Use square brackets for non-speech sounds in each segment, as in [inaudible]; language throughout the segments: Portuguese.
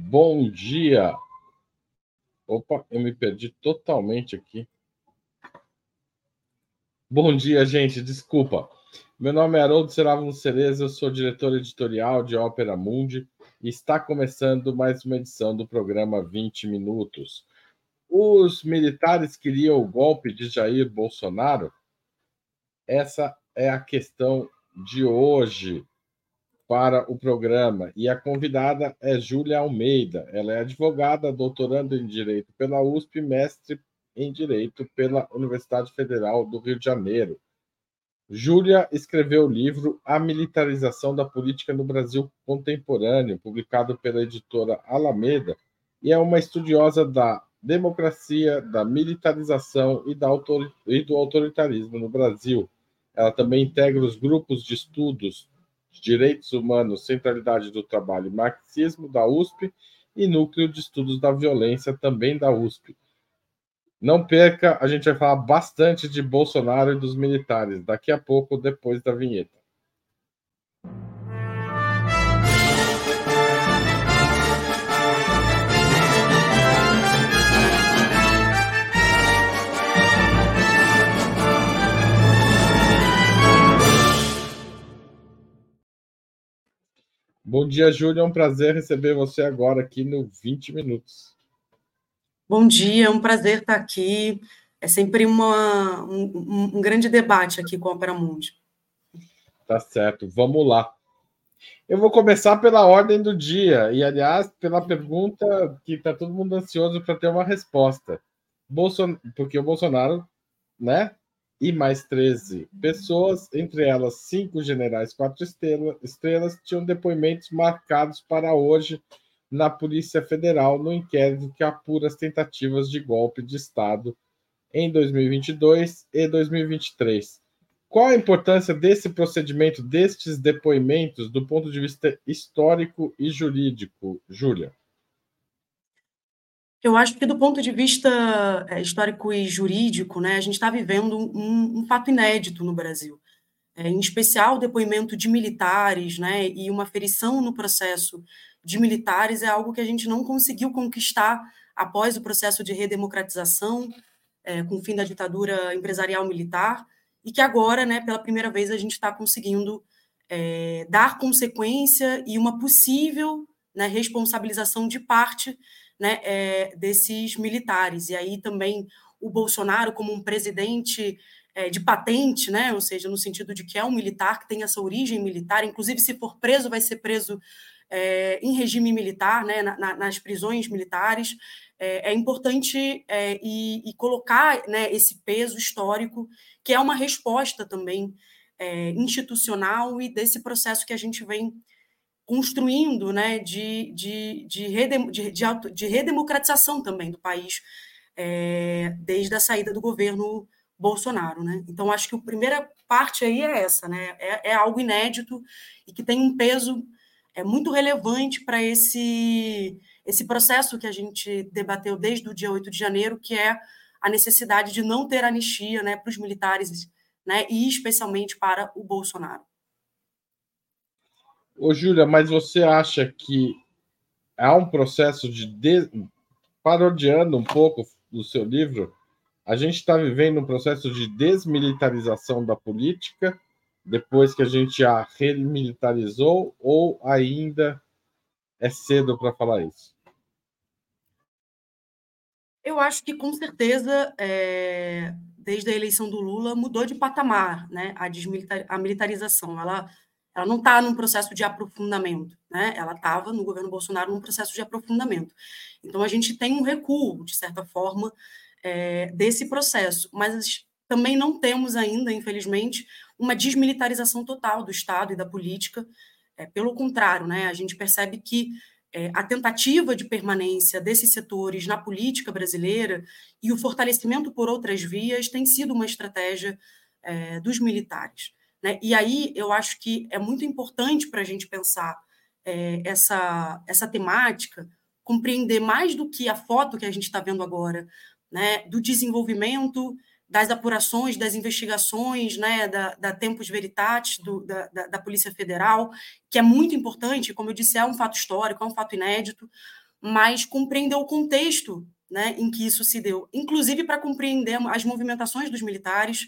Bom dia. Opa, eu me perdi totalmente aqui. Bom dia, gente. Desculpa. Meu nome é Haroldo Serávano Cereza, eu sou diretor editorial de Ópera Mundi e está começando mais uma edição do programa 20 Minutos. Os militares queriam o golpe de Jair Bolsonaro? Essa é a questão de hoje para o programa. E a convidada é Júlia Almeida. Ela é advogada, doutorando em Direito pela USP, mestre em Direito pela Universidade Federal do Rio de Janeiro. Júlia escreveu o livro A Militarização da Política no Brasil Contemporâneo, publicado pela editora Alameda, e é uma estudiosa da democracia, da militarização e, da autor... e do autoritarismo no Brasil. Ela também integra os grupos de estudos Direitos Humanos, Centralidade do Trabalho e Marxismo, da USP, e Núcleo de Estudos da Violência, também da USP. Não perca, a gente vai falar bastante de Bolsonaro e dos militares daqui a pouco, depois da vinheta. Bom dia, Júlia. É um prazer receber você agora aqui no 20 Minutos. Bom dia, é um prazer estar aqui. É sempre uma, um, um grande debate aqui com a Opera Mundi. Tá certo, vamos lá. Eu vou começar pela ordem do dia, e aliás, pela pergunta que está todo mundo ansioso para ter uma resposta. Bolson... Porque o Bolsonaro, né, e mais 13 pessoas, entre elas cinco generais, quatro estrelas, tinham depoimentos marcados para hoje na Polícia Federal no inquérito que apura as tentativas de golpe de Estado em 2022 e 2023. Qual a importância desse procedimento, destes depoimentos, do ponto de vista histórico e jurídico, Júlia? Eu acho que, do ponto de vista é, histórico e jurídico, né, a gente está vivendo um, um, fato inédito no Brasil. É, em especial, o depoimento de militares né, e uma ferição no processo de militares é algo que a gente não conseguiu conquistar após o processo de redemocratização, é, com o fim da ditadura empresarial militar, e que agora, né, pela primeira vez, a gente está conseguindo é, dar consequência e uma possível né, responsabilização de parte né, é, desses militares. E aí também o Bolsonaro, como um presidente é, de patente, né, ou seja, no sentido de que é um militar que tem essa origem militar, inclusive se for preso, vai ser preso é, em regime militar, né, na, na, nas prisões militares. É, é importante é, e, e, colocar né, esse peso histórico, que é uma resposta também é, institucional e desse processo que a gente vem construindo né, de, de, de, redem, de, de, auto, de redemocratização também do país, é, desde a saída do governo Bolsonaro. Né? Então, acho que a primeira parte aí é essa, né? é, é algo inédito e que tem um peso é, muito relevante para esse, esse processo que a gente debateu desde o dia 8 de janeiro, que é a necessidade de não ter anistia né, para os militares, né, e especialmente para o Bolsonaro. Ô, Júlia, mas você acha que há um processo de, de... parodiando um pouco do seu livro, a gente está vivendo um processo de desmilitarização da política depois que a gente a remilitarizou ou ainda é cedo para falar isso? Eu acho que com certeza, é, desde a eleição do Lula, mudou de patamar né, a, militarização. Ela ela não está num processo de aprofundamento, né? Ela estava no governo Bolsonaro num processo de aprofundamento. Então a gente tem um recuo, de certa forma, é, desse processo, mas também não temos ainda, infelizmente, uma desmilitarização total do Estado e da política. É, pelo contrário, né? A gente percebe que é, a tentativa de permanência desses setores na política brasileira e o fortalecimento por outras vias tem sido uma estratégia é, dos militares. Né? E aí eu acho que é muito importante para a gente pensar é, essa, essa temática, compreender mais do que a foto que a gente está vendo agora, né? do desenvolvimento das apurações, das investigações, né, da, da Tempus Veritatis, do, da, da, da, Polícia Federal, que é muito importante, como eu disse, é um fato histórico, é um fato inédito, mas compreender o contexto né, em que isso se deu, inclusive para compreender as movimentações dos militares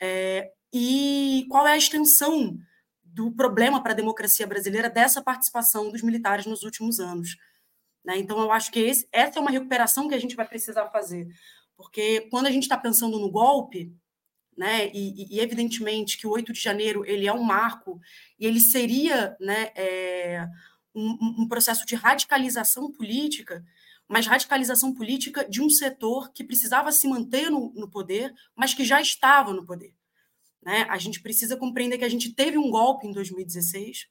é, e qual é a extensão do problema para a democracia brasileira dessa participação dos militares nos últimos anos. Né? Então, eu acho que esse, essa é uma recuperação que a gente vai precisar fazer, porque quando a gente está pensando no golpe, né, e, e, evidentemente que o 8 de janeiro ele é um marco e ele seria né, é, um, um processo de radicalização política, mas radicalização política de um setor que precisava se manter no, no poder, mas que já estava no poder. Né? A gente precisa compreender que a gente teve um golpe em 2016,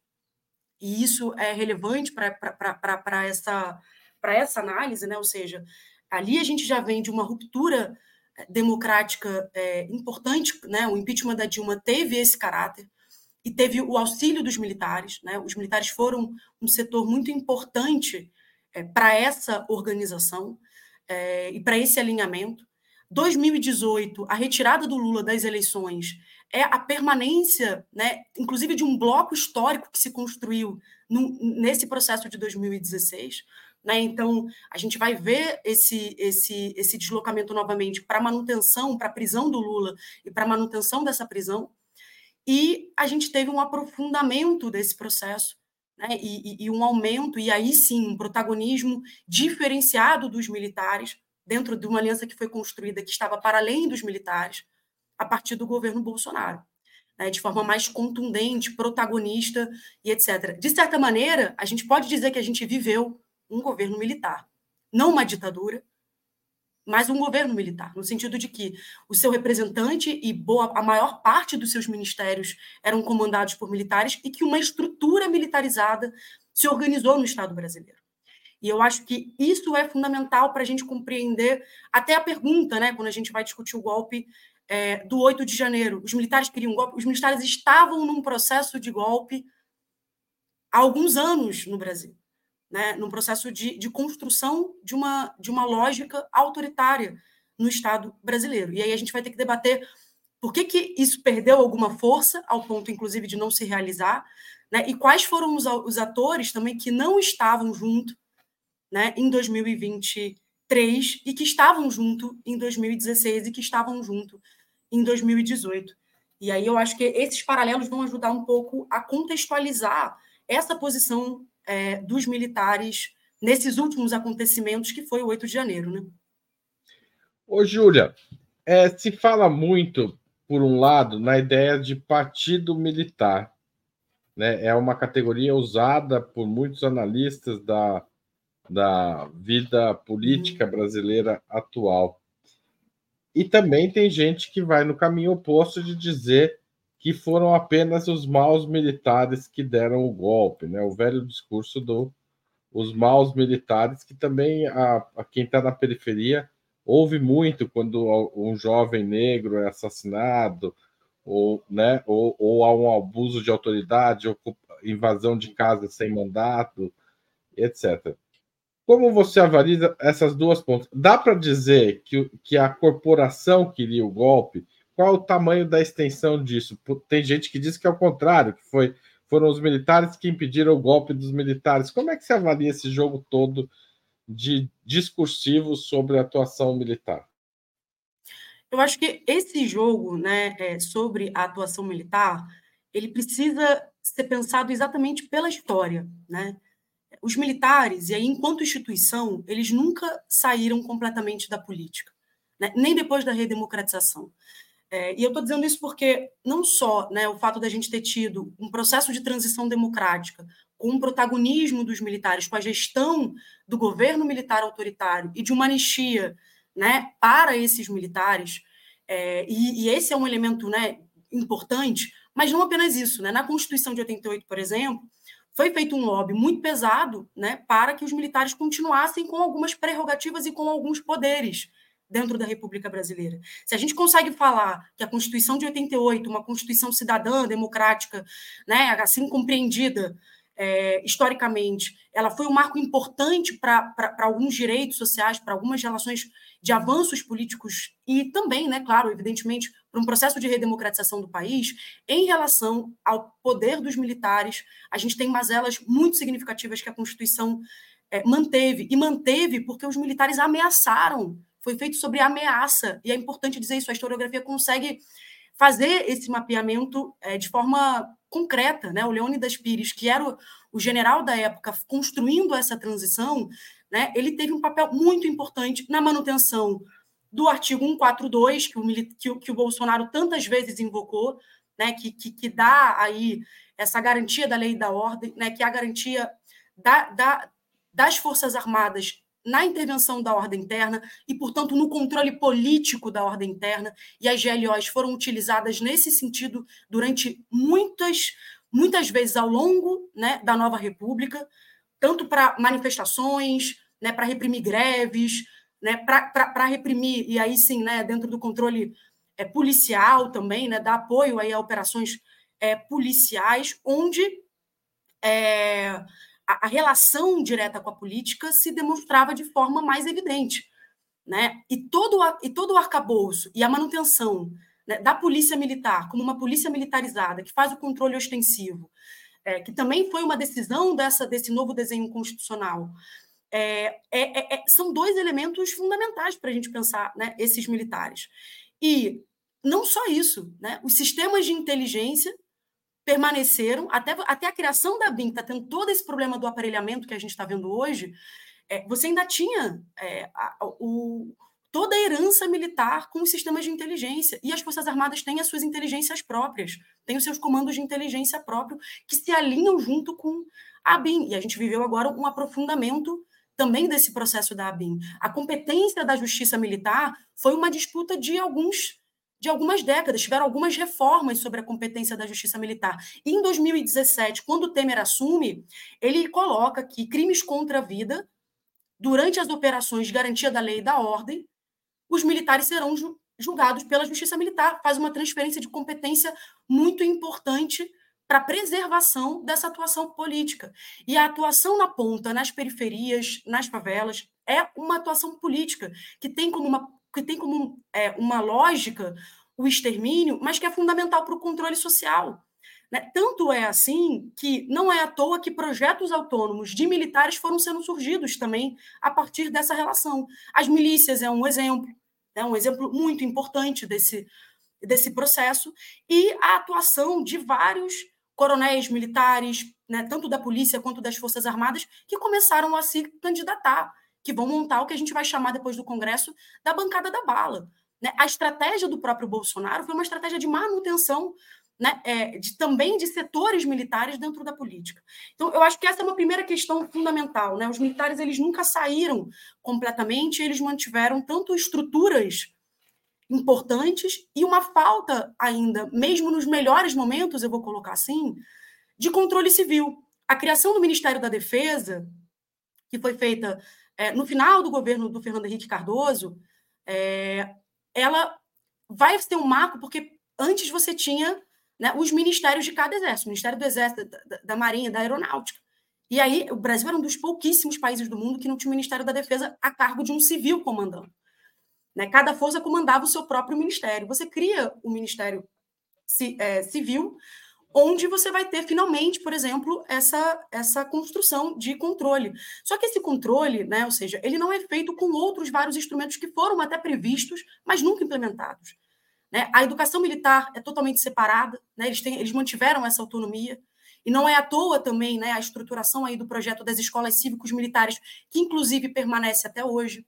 e isso é relevante para essa, essa análise, né? ou seja, ali a gente já vem de uma ruptura eh, democrática é, importante, né? o impeachment da Dilma teve esse caráter, e teve o auxílio dos militares, né? os militares foram um setor muito importante é, para essa organização é, e para esse alinhamento. 2018, a retirada do Lula das eleições é a permanência, né, inclusive de um bloco histórico que se construiu no, nesse processo de 2016. Né? Então, a gente vai ver esse, esse, esse deslocamento novamente para manutenção, para a prisão do Lula e para manutenção dessa prisão. E a gente teve um aprofundamento desse processo né? e, e um aumento, e aí sim, um protagonismo diferenciado dos militares dentro de uma aliança que foi construída que estava para além dos militares, a partir do governo Bolsonaro, né, de forma mais contundente, protagonista e etc. De certa maneira, a gente pode dizer que a gente viveu um governo militar, não uma ditadura, mas um governo militar, no sentido de que o seu representante e boa, a maior parte dos seus ministérios eram comandados por militares e que uma estrutura militarizada se organizou no Estado brasileiro. E eu acho que isso é fundamental para a gente compreender até a pergunta, né, quando a gente vai discutir o golpe é, do 8 de janeiro. Os militares queriam golpe, os militares estavam num processo de golpe há alguns anos no Brasil, né? num processo de, de construção de uma, de uma lógica autoritária no Estado brasileiro. E aí a gente vai ter que debater por que, que isso perdeu alguma força, ao ponto, inclusive, de não se realizar, né? e quais foram os, os atores também que não estavam junto né, em 2023 e que estavam junto em 2016 e que estavam junto em 2018. E aí eu acho que esses paralelos vão ajudar um pouco a contextualizar essa posição é, dos militares nesses últimos acontecimentos, que foi o 8 de janeiro. Né? Ô, Júlia, é, se fala muito, por um lado, na ideia de partido militar. Né? É uma categoria usada por muitos analistas da, da vida política uhum. brasileira atual. E também tem gente que vai no caminho oposto de dizer que foram apenas os maus militares que deram o golpe, né? O velho discurso do os maus militares, que também a, a quem está na periferia ouve muito quando um jovem negro é assassinado, ou, né, ou, ou há um abuso de autoridade, invasão de casa sem mandato, etc. Como você avalia essas duas pontas? Dá para dizer que, que a corporação queria o golpe? Qual o tamanho da extensão disso? Tem gente que diz que é o contrário, que foi, foram os militares que impediram o golpe dos militares. Como é que você avalia esse jogo todo de discursivo sobre a atuação militar? Eu acho que esse jogo, né, é, sobre a atuação militar, ele precisa ser pensado exatamente pela história, né? Os militares, e aí enquanto instituição, eles nunca saíram completamente da política, né? nem depois da redemocratização. É, e eu estou dizendo isso porque não só né, o fato da gente ter tido um processo de transição democrática com o protagonismo dos militares, com a gestão do governo militar autoritário e de uma anistia né, para esses militares, é, e, e, esse é um elemento né, importante, mas não apenas isso. Né? Na Constituição de 88, por exemplo, foi feito um lobby muito pesado né, para que os militares continuassem com algumas prerrogativas e com alguns poderes dentro da República Brasileira. Se a gente consegue falar que a Constituição de 88, uma Constituição cidadã, democrática, né, assim compreendida é, historicamente, ela foi um marco importante para alguns direitos sociais, para algumas relações de avanços políticos e também, né, claro, evidentemente, para um processo de redemocratização do país, em relação ao poder dos militares, a gente tem mazelas muito significativas que a Constituição é, manteve, e manteve porque os militares ameaçaram. Foi feito sobre ameaça, e é importante dizer isso, a historiografia consegue fazer esse mapeamento é, de forma concreta. Né? O Leônidas Pires, que era o, o general da época construindo essa transição, né, ele teve um papel muito importante na manutenção do artigo 142, que o, que o, que o Bolsonaro tantas vezes invocou, né, que, que, que, dá aí essa garantia da lei e da ordem, né, que é a garantia da, da, das Forças Armadas na intervenção da ordem interna e, portanto, no controle político da ordem interna. E as GLOs foram utilizadas nesse sentido durante muitas, muitas vezes ao longo né, da nova República, tanto para manifestações, né, para reprimir greves, né, para reprimir, e aí sim, né, dentro do controle é, policial também, né, dar apoio aí a operações é, policiais, onde é, a, a, relação direta com a política se demonstrava de forma mais evidente. Né? E, todo, e todo o arcabouço e a manutenção né, da polícia militar como uma polícia militarizada que faz o controle ostensivo, é, que também foi uma decisão dessa, desse novo desenho constitucional, é, é, é, são dois elementos fundamentais para a gente pensar né, esses militares. E não só isso, né, os sistemas de inteligência permaneceram, até, até a criação da BIM, está tendo todo esse problema do aparelhamento que a gente está vendo hoje, é, você ainda tinha é, a, o, toda a herança militar com os sistemas de inteligência. E as Forças Armadas têm as suas inteligências próprias, têm os seus comandos de inteligência próprios, que se alinham junto com a BIM. E a gente viveu agora um aprofundamento também desse processo da ABIN. A competência da justiça militar foi uma disputa de alguns de algumas décadas, tiveram algumas reformas sobre a competência da justiça militar. E em 2017, quando o Temer assume, ele coloca que crimes contra a vida, durante as operações de garantia da lei e da ordem, os militares serão julgados pela justiça militar. Faz uma transferência de competência muito importante para a preservação dessa atuação política. E a atuação na ponta, nas periferias, nas favelas, é uma atuação política que tem como uma, que tem como, é, uma lógica o extermínio, mas que é fundamental para o controle social. Né? Tanto é assim que não é à toa que projetos autônomos de militares foram sendo surgidos também a partir dessa relação. As milícias é um exemplo, é um exemplo muito importante desse, desse processo, e a atuação de vários coronéis militares, né, tanto da polícia quanto das Forças Armadas, que começaram a se candidatar, que vão montar o que a gente vai chamar depois do Congresso da bancada da bala. Né? A estratégia do próprio Bolsonaro foi uma estratégia de manutenção né, é, de, também de setores militares dentro da política. Então, eu acho que essa é uma primeira questão fundamental. Né? Os militares eles nunca saíram completamente, eles mantiveram tanto estruturas importantes e uma falta ainda, mesmo nos melhores momentos, eu vou colocar assim, de controle civil. A criação do Ministério da Defesa, que foi feita é, no final do governo do Fernando Henrique Cardoso, é, ela vai ter um marco, porque antes você tinha né, os ministérios de cada exército, o Ministério do Exército, da, da Marinha, da Aeronáutica. E aí, o Brasil era um dos pouquíssimos países do mundo que não tinha o Ministério da Defesa a cargo de um civil comandando. Né? Cada força comandava o seu próprio ministério. Você cria o Ministério é, Civil, onde você vai ter finalmente, por exemplo, essa, essa construção de controle. Só que esse controle, né, ou seja, ele não é feito com outros vários instrumentos que foram até previstos, mas nunca implementados. Né? A educação militar é totalmente separada, né? eles, têm, eles mantiveram essa autonomia. E não é à toa também né, a estruturação aí do projeto das escolas cívicos militares, que inclusive permanece até hoje.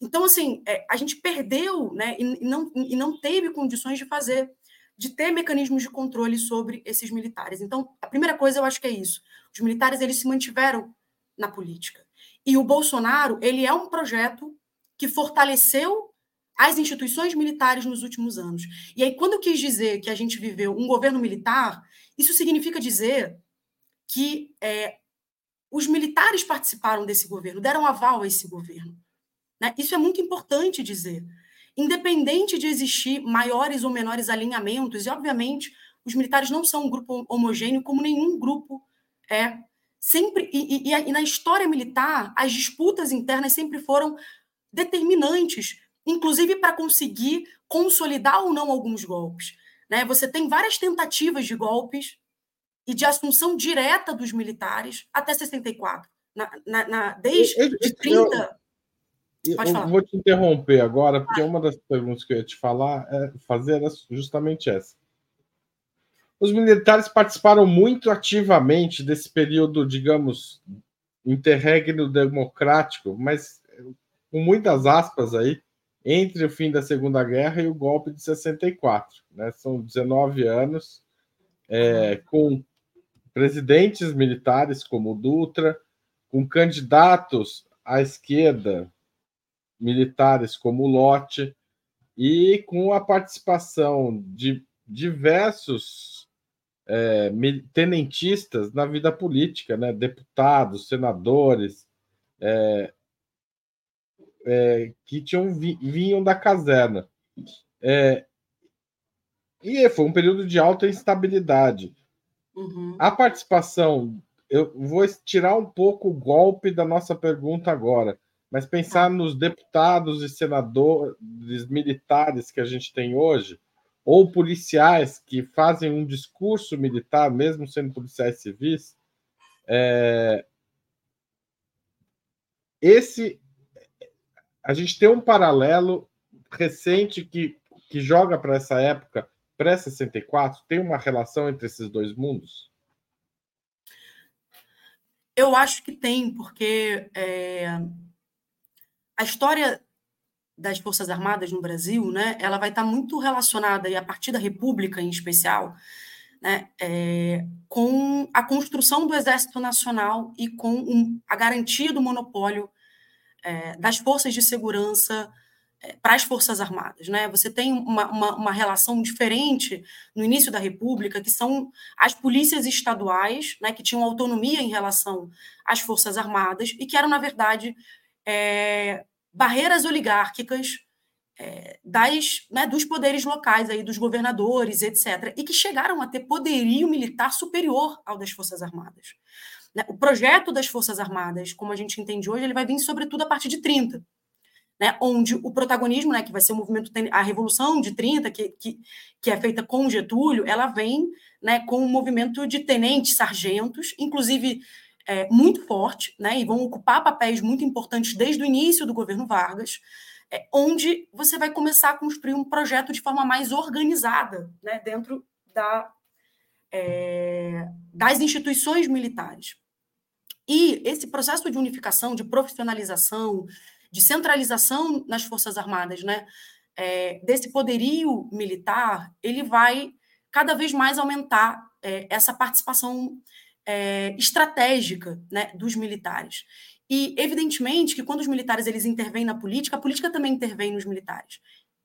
Então, assim, é, a gente perdeu né, e, não, e não teve condições de fazer, de ter mecanismos de controle sobre esses militares. Então, a primeira coisa eu acho que é isso. Os militares, eles se mantiveram na política. E o Bolsonaro, ele é um projeto que fortaleceu as instituições militares nos últimos anos. E aí, quando eu quis dizer que a gente viveu um governo militar, isso significa dizer que é, os militares participaram desse governo, deram aval a esse governo. Né? Isso é muito importante dizer. Independente de existir maiores ou menores alinhamentos, e obviamente os militares não são um grupo homogêneo, como nenhum grupo é. Sempre e, e, e na história militar, as disputas internas sempre foram determinantes, inclusive para conseguir consolidar ou não alguns golpes. Né? Você tem várias tentativas de golpes e de assunção direta dos militares até 64 na, na, na desde eu, de 30. Eu, vou te interromper agora, porque ah. uma das perguntas que eu ia te falar, é, fazer era justamente essa. Os militares participaram muito ativamente desse período, digamos, interregno democrático, mas com muitas aspas aí, entre o fim da Segunda Guerra e o golpe de 64. Né? São 19 anos é, com presidentes militares como Dutra, com candidatos à esquerda militares como Lotte e com a participação de diversos é, tenentistas na vida política, né? deputados, senadores, é, é, que tinham vinham da caserna. É, e foi um período de alta instabilidade. Uhum. A participação, eu vou tirar um pouco o golpe da nossa pergunta agora, mas pensar tá. nos deputados e senadores militares que a gente tem hoje, ou policiais que fazem um discurso militar, mesmo sendo policiais civis, é... esse a gente tem um paralelo recente que, que joga para essa época pré-64? Tem uma relação entre esses dois mundos? Eu acho que tem, porque é, a história das Forças Armadas no Brasil, né, ela vai estar muito relacionada, e a partir da República em especial, né, é, com a construção do Exército Nacional e com um, a garantia do monopólio é, das forças de segurança é, para as Forças Armadas. Né? Você tem uma, uma, uma, relação diferente no início da República, que são as polícias estaduais, né, que tinham autonomia em relação às Forças Armadas e que eram, na verdade, é, barreiras oligárquicas é, das, né, dos poderes locais, aí, dos governadores, etc., e que chegaram a ter poderio militar superior ao das Forças Armadas. Né? O projeto das Forças Armadas, como a gente entende hoje, ele vai vir sobretudo a partir de 30, né? onde o protagonismo, né, que vai ser o movimento, a Revolução de 30, que, que, que é feita com Getúlio, ela vem né, com o um movimento de tenentes, sargentos, inclusive é, muito forte, né, e vão ocupar papéis muito importantes desde o início do governo Vargas, é, onde você vai começar a construir um projeto de forma mais organizada né, dentro da, é, das instituições militares. E esse processo de unificação, de profissionalização, de centralização nas Forças Armadas, né, é, desse poderio militar, ele vai cada vez mais aumentar é, essa participação é, estratégica né, dos militares. E, evidentemente, que quando os militares eles intervêm na política, a política também intervém nos militares.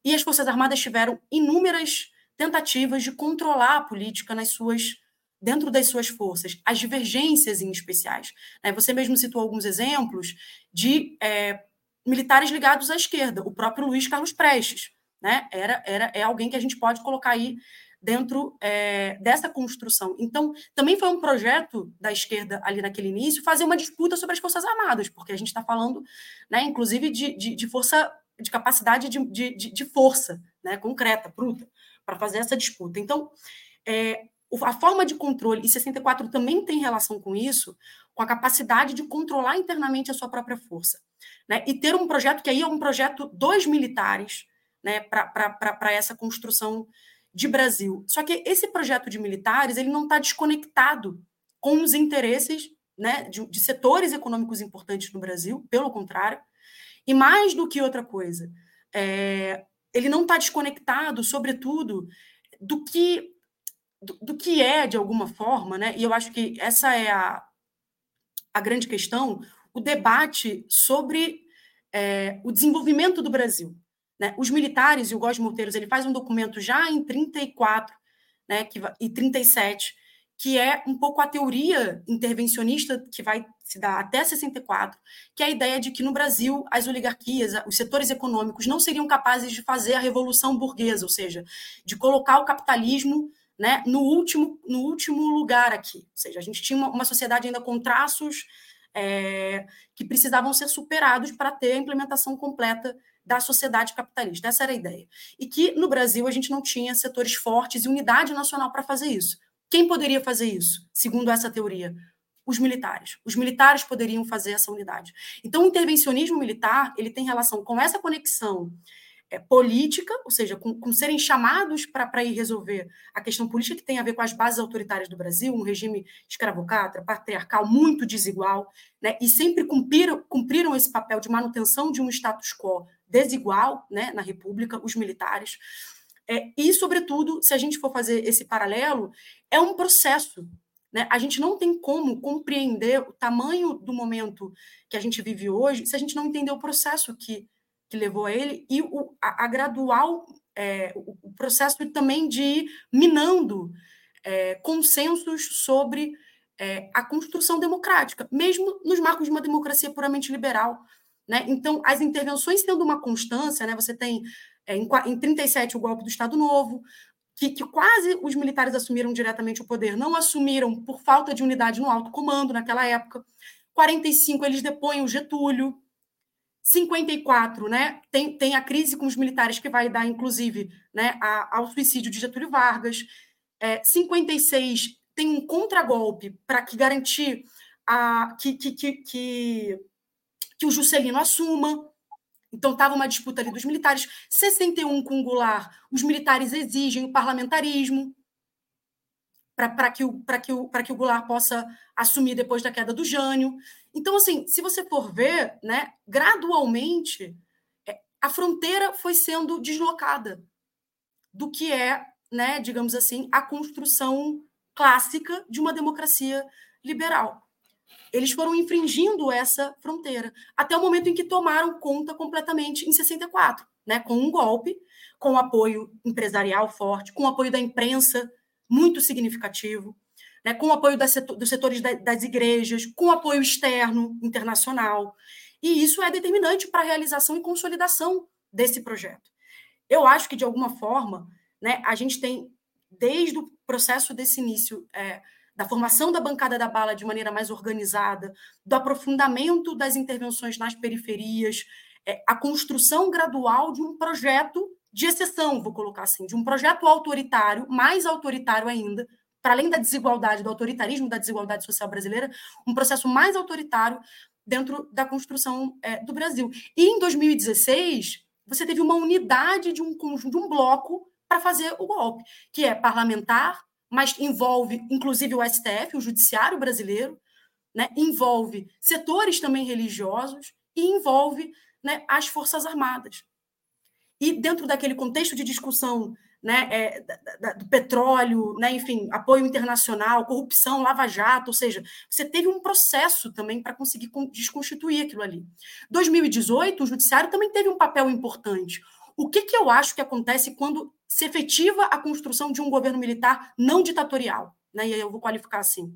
E as Forças Armadas tiveram inúmeras tentativas de controlar a política nas suas dentro das suas forças, as divergências em especiais. Né? Você mesmo citou alguns exemplos de é, militares ligados à esquerda, o próprio Luiz Carlos Prestes, né? Era, era é alguém que a gente pode colocar aí dentro é, dessa construção. Então, também foi um projeto da esquerda ali naquele início fazer uma disputa sobre as forças armadas, porque a gente está falando, né, inclusive de, de, de, força, de capacidade de, de, de força, né, concreta, bruta para fazer essa disputa. Então, é, a forma de controle, e 64 também tem relação com isso, com a capacidade de controlar internamente a sua própria força. Né? E ter um projeto que aí é um projeto dos militares né, para essa construção de Brasil. Só que esse projeto de militares ele não está desconectado com os interesses né, de, de setores econômicos importantes no Brasil, pelo contrário, e mais do que outra coisa, é, ele não está desconectado, sobretudo, do que do, do, que é, de alguma forma, né? e eu acho que essa é a, a grande questão, o debate sobre é, o desenvolvimento do Brasil. Né? Os militares, e o Góes Monteiros, ele faz um documento já em 34 né, que, e 37, que é um pouco a teoria intervencionista que vai se dar até 64, que é a ideia de que no Brasil as oligarquias, os setores econômicos não seriam capazes de fazer a revolução burguesa, ou seja, de colocar o capitalismo né, no, último, no último lugar aqui. Ou seja, a gente tinha uma, uma sociedade ainda com traços é, que precisavam ser superados para ter a implementação completa da sociedade capitalista. Essa era a ideia. E que no Brasil a gente não tinha setores fortes e unidade nacional para fazer isso. Quem poderia fazer isso, segundo essa teoria? os militares. Os militares poderiam fazer essa unidade. Então, o intervencionismo militar ele tem relação com essa conexão é, política, ou seja, com, com serem chamados para ir resolver a questão política que tem a ver com as bases autoritárias do Brasil, um regime escravocrata, patriarcal, muito desigual, né, e sempre cumpriram, cumpriram esse papel de manutenção de um status quo desigual né, na República, os militares. É, e, sobretudo, se a gente for fazer esse paralelo, é um processo. Né? A gente não tem como compreender o tamanho do momento que a gente vive hoje se a gente não entender o processo que que levou a ele, e o, a, a gradual, é, o, o, processo também de ir minando é, consensos sobre é, a construção democrática, mesmo nos marcos de uma democracia puramente liberal. Né? Então, as intervenções tendo uma constância, né? você tem é, em, em 37 o golpe do Estado Novo, que, que, quase os militares assumiram diretamente o poder, não assumiram por falta de unidade no alto comando naquela época. 45 eles depõem o Getúlio, 54, né, tem, tem a crise com os militares que vai dar, inclusive, né, a, ao suicídio de Getúlio Vargas. É, 56 tem um contragolpe para que garantir a, que, que, que, que, que o Juscelino assuma. Então, estava uma disputa ali dos militares. 61 com o Goulart, os militares exigem o parlamentarismo para que, o, que, o, que o Goulart possa assumir depois da queda do Jânio. Então, assim, se você for ver, né, gradualmente, é, a fronteira foi sendo deslocada do que é, né, digamos assim, a construção clássica de uma democracia liberal. Eles foram infringindo essa fronteira até o momento em que tomaram conta completamente em 64, né, com um golpe, com apoio empresarial forte, com apoio da imprensa muito significativo, né, com apoio setor, dos setores da, das igrejas, com apoio externo, internacional. E isso é determinante para a realização e consolidação desse projeto. Eu acho que, de alguma forma, né, a gente tem, desde o processo desse início, é, da formação da bancada da bala de maneira mais organizada, do aprofundamento das intervenções nas periferias, é, a construção gradual de um projeto de exceção, vou colocar assim, de um projeto autoritário, mais autoritário ainda, para além da desigualdade, do autoritarismo da desigualdade social brasileira, um processo mais autoritário dentro da construção é, do Brasil. E em 2016, você teve uma unidade de um conjunto, de um bloco para fazer o golpe, que é parlamentar, mas envolve inclusive o STF, o judiciário brasileiro, né, envolve setores também religiosos e envolve né, as Forças Armadas. E dentro daquele contexto de discussão né, é, da, da, do petróleo, né, enfim, apoio internacional, corrupção, lava-jato, ou seja, você teve um processo também para conseguir desconstituir aquilo ali. 2018, o judiciário também teve um papel importante. O que, que eu acho que acontece quando se efetiva a construção de um governo militar não ditatorial? Né, e aí eu vou qualificar assim.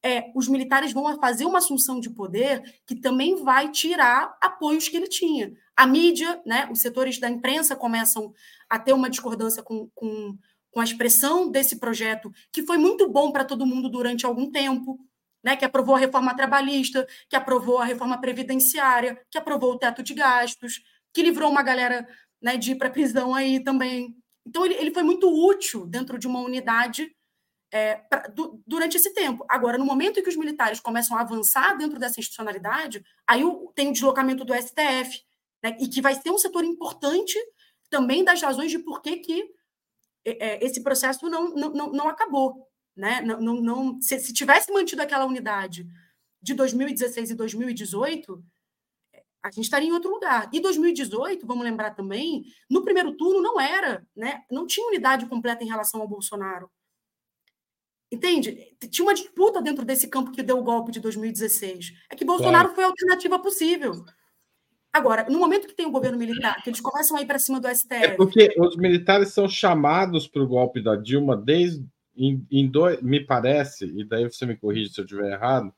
É, os militares vão fazer uma assunção de poder que também vai tirar apoios que ele tinha. A mídia, né, os setores da imprensa começam a ter uma discordância com, com, com a expressão desse projeto, que foi muito bom para todo mundo durante algum tempo, né, que aprovou a reforma trabalhista, que aprovou a reforma previdenciária, que aprovou o teto de gastos, que livrou uma galera né, de ir para a prisão aí também. Então, ele, ele foi muito útil dentro de uma unidade é, pra, du, durante esse tempo. Agora, no momento em que os militares começam a avançar dentro dessa institucionalidade, aí o, tem o deslocamento do STF, né, e que vai ser um setor importante também das razões de por que, que é, é esse processo não, não, não acabou. Né? Não, não, não, se, se tivesse mantido aquela unidade de 2016 e 2018, a gente estaria em outro lugar. E 2018, vamos lembrar também, no primeiro turno não era, né? Não tinha unidade completa em relação ao Bolsonaro. Entende? Tinha uma disputa dentro desse campo que deu o golpe de 2016. É que Bolsonaro claro. foi a alternativa possível. Agora, no momento que tem o governo militar, que eles começam a ir para cima do STF. É porque os militares são chamados para o golpe da Dilma desde. Em, em dois, me parece, e daí você me corrige se eu estiver errado,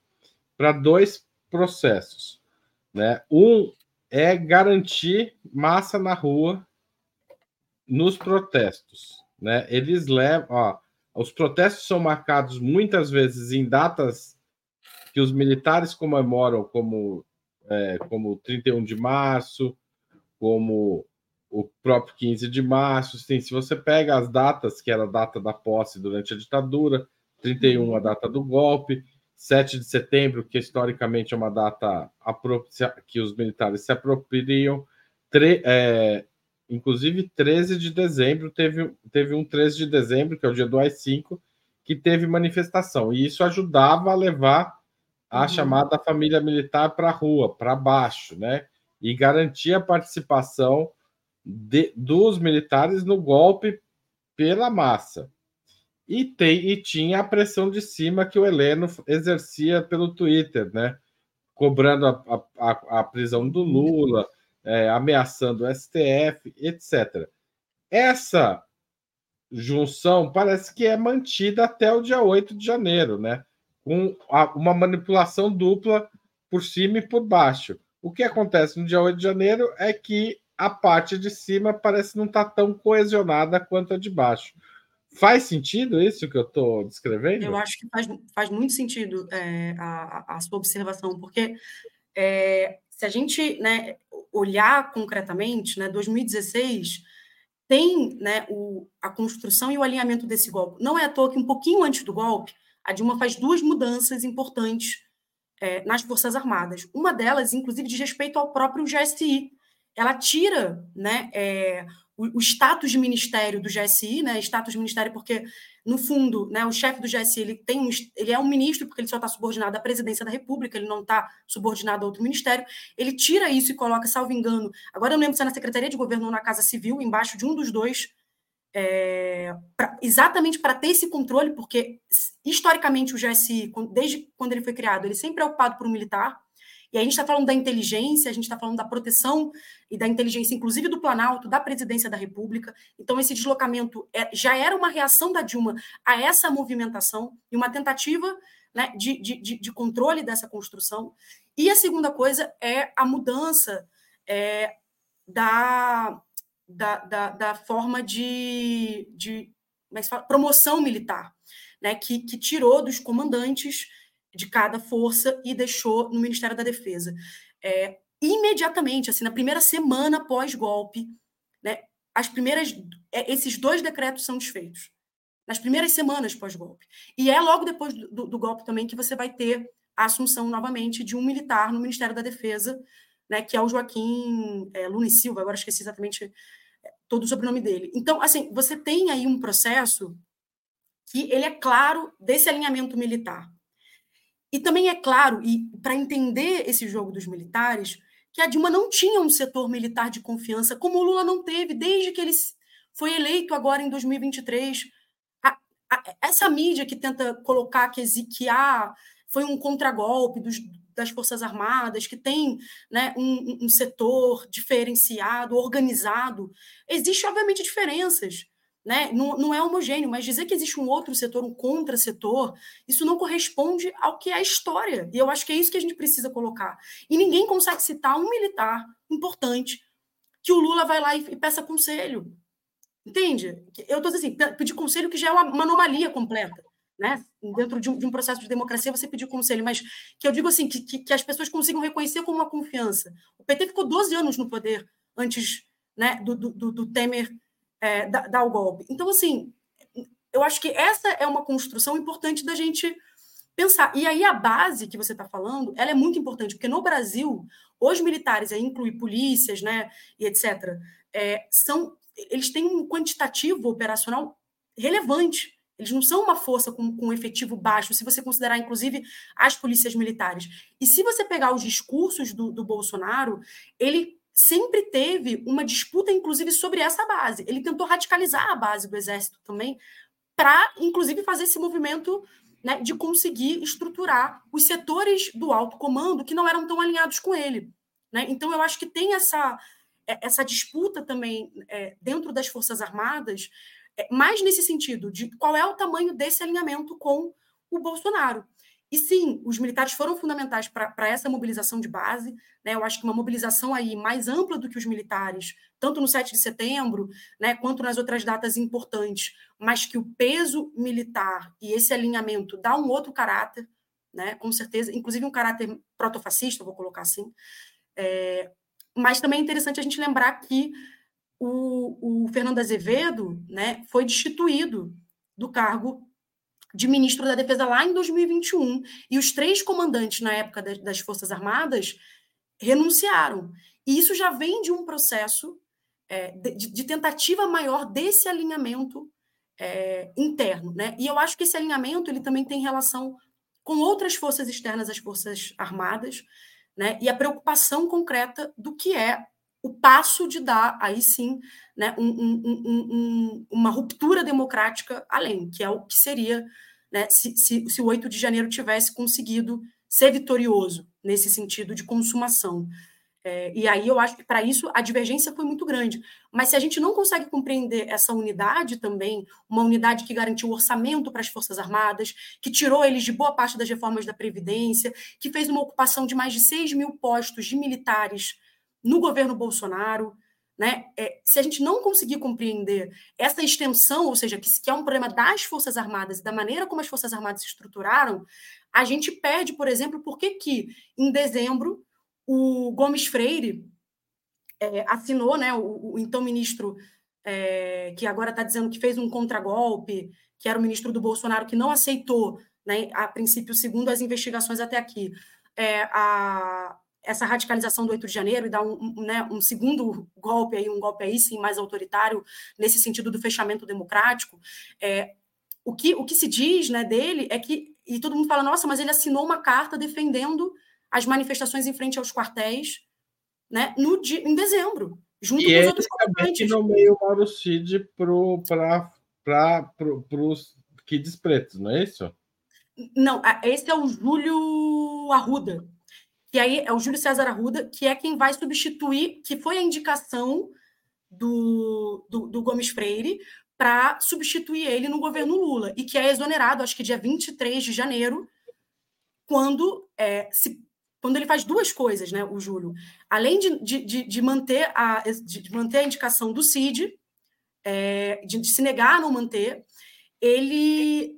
para dois processos. Né? Um é garantir massa na rua nos protestos. Né? Eles levam. Ó, os protestos são marcados muitas vezes em datas que os militares comemoram como é, como 31 de março, como o próprio 15 de março. Assim, se você pega as datas, que era a data da posse durante a ditadura, 31 a data do golpe, 7 de setembro, que historicamente é uma data que os militares se apropriam, tre é, inclusive 13 de dezembro, teve, teve um 13 de dezembro, que é o dia do AI-5, que teve manifestação, e isso ajudava a levar a uhum. chamada família militar para a rua, para baixo, né? E garantir a participação de, dos militares no golpe pela massa. E, tem, e tinha a pressão de cima que o Heleno exercia pelo Twitter, né? Cobrando a, a, a prisão do Lula, é, ameaçando o STF, etc. Essa junção parece que é mantida até o dia 8 de janeiro, né? Com uma manipulação dupla por cima e por baixo. O que acontece no dia 8 de janeiro é que a parte de cima parece não estar tá tão coesionada quanto a de baixo. Faz sentido isso que eu estou descrevendo? Eu acho que faz, faz muito sentido é, a, a, sua observação, porque é, se a gente né, olhar concretamente, né, 2016 tem né, o, a construção e o alinhamento desse golpe. Não é à toa que um pouquinho antes do golpe, a Dilma faz duas mudanças importantes é, nas Forças Armadas. Uma delas, inclusive, diz respeito ao próprio GSI. Ela tira né, é, o, o status de ministério do GSI, né, status de ministério porque, no fundo, né, o chefe do GSI ele, tem um, ele é um ministro porque ele só está subordinado à presidência da República, ele não está subordinado a outro ministério. Ele tira isso e coloca, salvo engano, agora eu não lembro se é na Secretaria de Governo ou na Casa Civil, embaixo de um dos dois, é, pra, exatamente para ter esse controle, porque historicamente o GSI, desde quando ele foi criado, ele sempre é ocupado por um militar, e a gente está falando da inteligência, a gente está falando da proteção e da inteligência, inclusive do Planalto, da presidência da República. Então, esse deslocamento é, já era uma reação da Dilma a essa movimentação e uma tentativa né, de, de, de, controle dessa construção. E a segunda coisa é a mudança é, da, da, da, da, forma de, de fala, promoção militar, né, que, que tirou dos comandantes de cada força e deixou no Ministério da Defesa. É, imediatamente, assim, na primeira semana pós-golpe, né, as primeiras, é, esses dois decretos são desfeitos. Nas primeiras semanas pós-golpe. E é logo depois do, do, golpe também que você vai ter a assunção novamente de um militar no Ministério da Defesa, né, que é o Joaquim é, Silva, agora esqueci exatamente é, todo o sobrenome dele. Então, assim, você tem aí um processo que ele é claro desse alinhamento militar. E também é claro, e para entender esse jogo dos militares, que a Dilma não tinha um setor militar de confiança, como o Lula não teve, desde que ele foi eleito agora em 2023. A, a, essa mídia que tenta colocar que, que há, foi um contragolpe dos, das Forças Armadas, que tem né, um, um setor diferenciado, organizado, existe, obviamente, diferenças né? Não, não é homogêneo, mas dizer que existe um outro setor, um contra-setor, isso não corresponde ao que é a história. E eu acho que é isso que a gente precisa colocar. E ninguém consegue citar um militar importante que o Lula vai lá e, e peça conselho. Entende? Eu estou dizendo assim, pedir conselho que já é uma, uma anomalia completa. Né? Dentro de um, de um, processo de democracia, você pedir conselho, mas que eu digo assim, que, que, que as pessoas consigam reconhecer como uma confiança. O PT ficou 12 anos no poder antes né, do, do, do Temer é, dar, o golpe. Então, assim, eu acho que essa é uma construção importante da gente pensar. E aí a base que você está falando, ela é muito importante, porque no Brasil, os militares, aí inclui polícias, né, e etc., é, são, eles têm um quantitativo operacional relevante. Eles não são uma força com, com efetivo baixo, se você considerar, inclusive, as polícias militares. E se você pegar os discursos do, do Bolsonaro, ele sempre teve uma disputa, inclusive, sobre essa base. Ele tentou radicalizar a base do Exército também, para, inclusive, fazer esse movimento né, de conseguir estruturar os setores do alto comando que não eram tão alinhados com ele. Né? Então, eu acho que tem essa, é, essa disputa também é, dentro das Forças Armadas, é, mais nesse sentido, de qual é o tamanho desse alinhamento com o Bolsonaro. E sim, os militares foram fundamentais para essa mobilização de base. Né? Eu acho que uma mobilização aí mais ampla do que os militares, tanto no 7 de setembro, né, quanto nas outras datas importantes, mas que o peso militar e esse alinhamento dá um outro caráter, né, com certeza, inclusive um caráter protofascista, vou colocar assim. É, mas também é interessante a gente lembrar que o, o Fernando Azevedo né, foi destituído do cargo de ministro da Defesa lá em 2021. E os três comandantes na época das Forças Armadas renunciaram. E isso já vem de um processo é, de, de, tentativa maior desse alinhamento é, interno. Né? E eu acho que esse alinhamento ele também tem relação com outras forças externas às Forças Armadas, né? e a preocupação concreta do que é o passo de dar, aí sim, né, um, um, um, uma ruptura democrática além, que é o que seria né, se, se, se o 8 de janeiro tivesse conseguido ser vitorioso nesse sentido de consumação. É, e aí eu acho que para isso a divergência foi muito grande. Mas se a gente não consegue compreender essa unidade também, uma unidade que garantiu orçamento para as Forças Armadas, que tirou eles de boa parte das reformas da Previdência, que fez uma ocupação de mais de 6 mil postos de militares no governo Bolsonaro, né? É, se a gente não conseguir compreender essa extensão, ou seja, que, que é um problema das Forças Armadas e da maneira como as Forças Armadas se estruturaram, a gente perde, por exemplo, por que em dezembro o Gomes Freire é, assinou, né, o, o então ministro, é, que agora está dizendo que fez um contragolpe, que era o ministro do Bolsonaro, que não aceitou, né, a princípio, segundo as investigações até aqui, é, a, essa radicalização do 8 de janeiro e dar um, um, né, um, segundo golpe, aí, um golpe aí sim mais autoritário, nesse sentido do fechamento democrático. É, o, que, o que se diz né, dele é que, e todo mundo fala, nossa, mas ele assinou uma carta defendendo as manifestações em frente aos quartéis né, no dia, em dezembro, junto e com os outros comandantes. no meio Mauro Cid para os Kids Pretos, não é isso? Não, esse é o Júlio Arruda, que aí é o Júlio César Arruda, que é quem vai substituir, que foi a indicação do, do, do Gomes Freire para substituir ele no governo Lula, e que é exonerado, acho que dia 23 de janeiro, quando é, se quando ele faz duas coisas, né, o Júlio, além de, de, de manter, a, de manter a indicação do CID, é, de, de, se negar a não manter, ele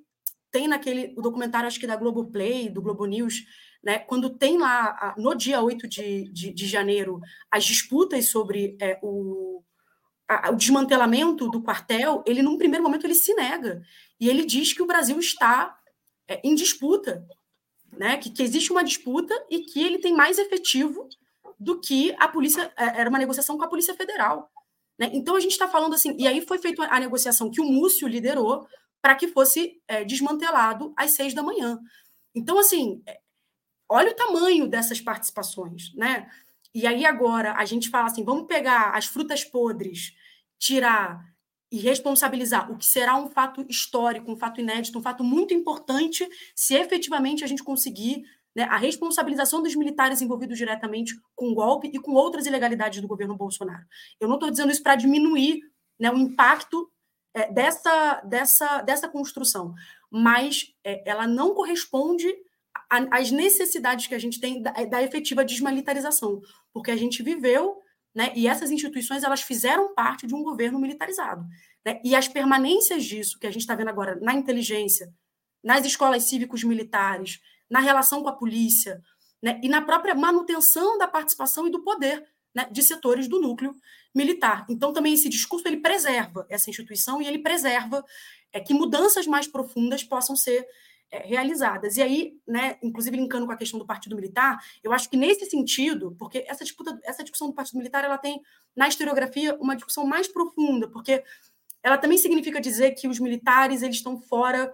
tem naquele o documentário, acho que da Globoplay, do Globo News, né, quando tem lá, no dia 8 de, de, de janeiro, as disputas sobre é, o, a, o desmantelamento do quartel, ele, num primeiro momento, ele se nega. E ele diz que o Brasil está é, em disputa né, que, que existe uma disputa e que ele tem mais efetivo do que a polícia, é, era uma negociação com a Polícia Federal. Né? Então a gente está falando assim, e aí foi feita a negociação que o Múcio liderou para que fosse é, desmantelado às seis da manhã. Então, assim, é, olha o tamanho dessas participações, né? E aí agora a gente fala assim, vamos pegar as frutas podres, tirar e responsabilizar o que será um fato histórico, um fato inédito, um fato muito importante, se efetivamente a gente conseguir né, a responsabilização dos militares envolvidos diretamente com o golpe e com outras ilegalidades do governo Bolsonaro. Eu não estou dizendo isso para diminuir né, o impacto é, dessa, dessa, dessa construção, mas é, ela não corresponde às necessidades que a gente tem da, da efetiva desmilitarização, porque a gente viveu né? E essas instituições elas fizeram parte de um governo militarizado. Né? E as permanências disso que a gente está vendo agora na inteligência, nas escolas cívicos militares, na relação com a polícia, né? e na própria manutenção da participação e do poder né? de setores do núcleo militar. Então, também esse discurso ele preserva essa instituição e ele preserva é, que mudanças mais profundas possam ser é, realizadas. E aí, né, inclusive linkando com a questão do Partido Militar, eu acho que nesse sentido, porque essa disputa, essa discussão do Partido Militar, ela tem na historiografia uma discussão mais profunda, porque ela também significa dizer que os militares eles estão fora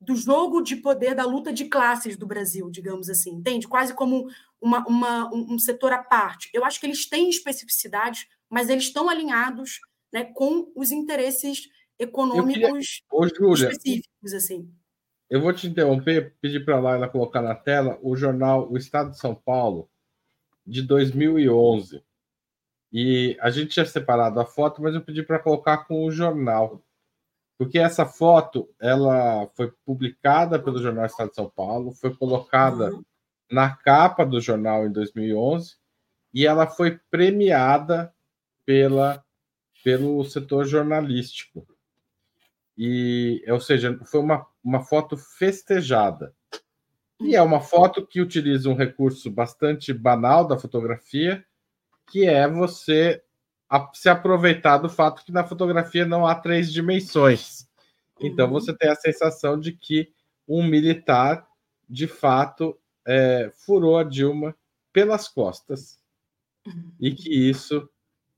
do jogo de poder da luta de classes do Brasil, digamos assim, entende? Quase como uma, uma, um setor à parte. Eu acho que eles têm especificidades, mas eles estão alinhados né, com os interesses econômicos queria... específicos, assim. Eu vou te interromper, pedir para a Laila colocar na tela o jornal O Estado de São Paulo, de 2011. E a gente tinha separado a foto, mas eu pedi para colocar com o jornal. Porque essa foto, ela foi publicada pelo jornal Estado de São Paulo, foi colocada uhum. na capa do jornal em 2011 e ela foi premiada pela, pelo setor jornalístico. E, ou seja, foi uma, uma foto festejada. E é uma foto que utiliza um recurso bastante banal da fotografia, que é você se aproveitar do fato que na fotografia não há três dimensões. Então uhum. você tem a sensação de que um militar, de fato, é, furou a Dilma pelas costas e que isso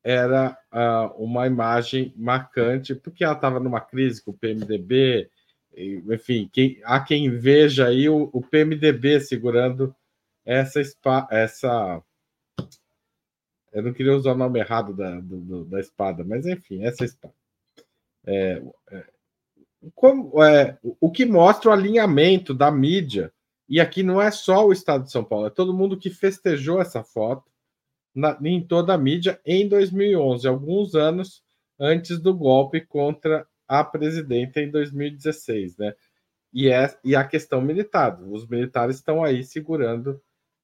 era uh, uma imagem marcante, porque ela estava numa crise com o PMDB, enfim, quem, há quem veja aí o, o PMDB segurando essa, essa. Eu não queria usar o nome errado da, do, da espada, mas enfim, essa espada. É, é, como, é, o que mostra o alinhamento da mídia, e aqui não é só o Estado de São Paulo, é todo mundo que festejou essa foto na, em toda a mídia em 2011, alguns anos antes do golpe contra a presidenta em 2016, né? E, é, e a questão militar, os militares estão aí segurando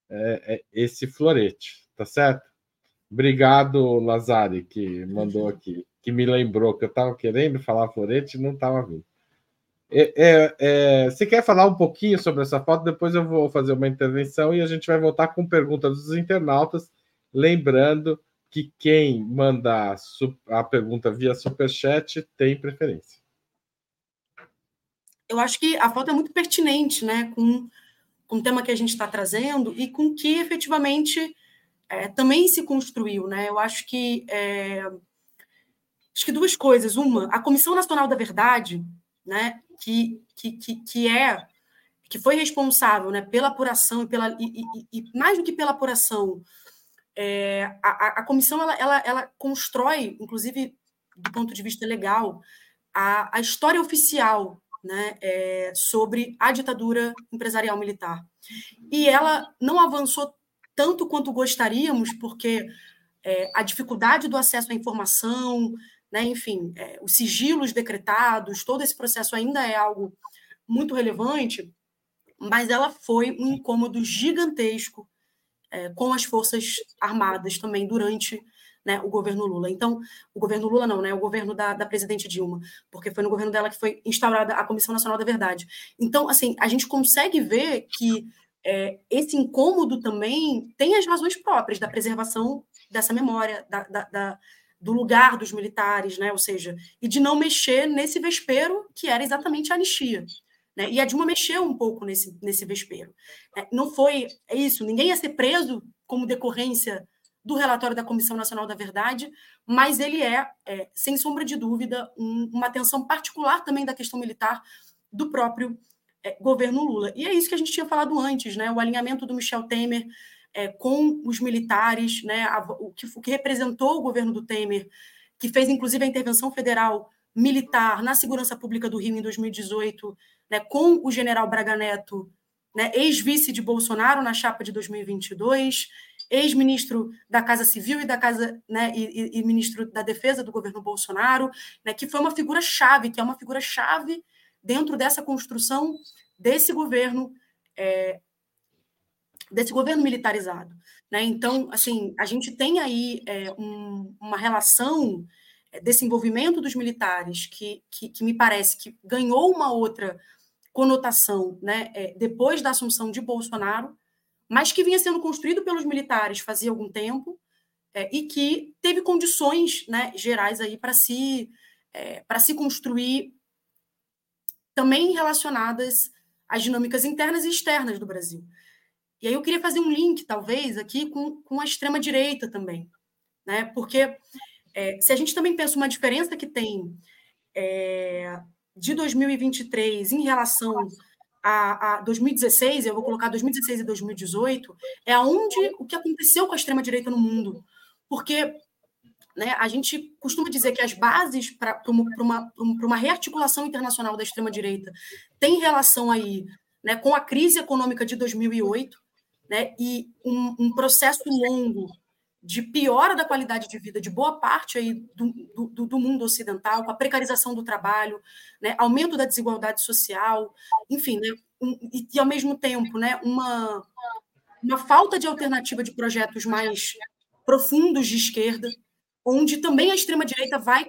é, é, esse florete, tá certo? Obrigado, Lazari, que mandou aqui, que me lembrou que eu estava querendo falar florete e não estava vindo. É, é, é, você quer falar um pouquinho sobre essa foto? Depois eu vou fazer uma intervenção e a gente vai voltar com perguntas dos internautas. Lembrando que quem mandar a pergunta via superchat tem preferência. Eu acho que a foto é muito pertinente, né, com, com o tema que a gente está trazendo e com que efetivamente é, também se construiu, né? Eu acho que é, acho que duas coisas. Uma, a Comissão Nacional da Verdade, né, que, que, que, que é que foi responsável né, pela apuração e, pela, e, e, e mais do que pela apuração, é, a, a, comissão ela, ela, ela, constrói, inclusive do ponto de vista legal, a, a história oficial né, é, sobre a ditadura empresarial militar. E ela não avançou tanto quanto gostaríamos, porque é, a dificuldade do acesso à informação, né? enfim, é, os sigilos decretados, todo esse processo ainda é algo muito relevante, mas ela foi um incômodo gigantesco é, com as Forças Armadas também durante né, o governo Lula. Então, o governo Lula não, né, o governo da, da presidente Dilma, porque foi no governo dela que foi instaurada a Comissão Nacional da Verdade. Então, assim, a gente consegue ver que é, esse incômodo também tem as razões próprias da preservação dessa memória, da, da, da do lugar dos militares, né? Ou seja, e de não mexer nesse vespeiro que era exatamente a anistia. Né? E a Dilma mexeu um pouco nesse, nesse vespeiro. É, não foi isso, ninguém ia ser preso como decorrência do relatório da Comissão Nacional da Verdade, mas ele é, é sem sombra de dúvida, um, uma atenção particular também da questão militar do próprio é, governo Lula. E é isso que a gente tinha falado antes, né? O alinhamento do Michel Temer é, com os militares, né, a, o, que, o que representou o governo do Temer, que fez inclusive a intervenção federal militar na segurança pública do Rio em 2018, né, com o general Braga Neto, né, ex-vice de Bolsonaro na chapa de 2022, ex-ministro da Casa Civil e da Casa né, e, e, ministro da Defesa do governo Bolsonaro, né, que foi uma figura chave, que é uma figura chave dentro dessa construção desse governo é, desse governo militarizado. Né? Então, assim, a gente tem aí é, um, uma relação desse envolvimento dos militares que, que, que, me parece que ganhou uma outra conotação né, é, depois da assunção de Bolsonaro, mas que vinha sendo construído pelos militares fazia algum tempo é, e que teve condições né, gerais aí para se, é, se construir também relacionadas às dinâmicas internas e externas do Brasil. E aí eu queria fazer um link, talvez, aqui com, com a extrema-direita também. Né? Porque é, se a gente também pensa uma diferença que tem é, de 2023 em relação a, a, 2016, eu vou colocar 2016 e 2018, é aonde o que aconteceu com a extrema-direita no mundo. Porque né, a gente costuma dizer que as bases para uma, uma, uma rearticulação internacional da extrema-direita têm relação aí né, com a crise econômica de 2008, né, e um, um, processo longo de piora da qualidade de vida de boa parte aí do, do, do mundo ocidental, com a precarização do trabalho, né, aumento da desigualdade social, enfim, né, um, e, e, ao mesmo tempo né, uma, uma falta de alternativa de projetos mais profundos de esquerda, onde também a extrema-direita vai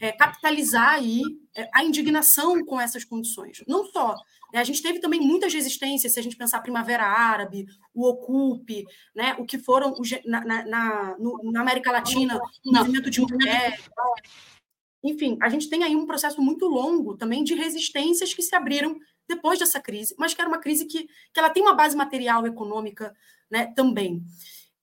é, capitalizar aí é, a indignação com essas condições. Não só né? A gente teve também muitas resistências, se a gente pensar a Primavera Árabe, o Ocupe, né? o que foram na, na, no, na América Latina, o movimento de mulher. Enfim, a gente tem aí um processo muito longo também de resistências que se abriram depois dessa crise, mas que era uma crise que, que ela tem uma base material econômica né, também.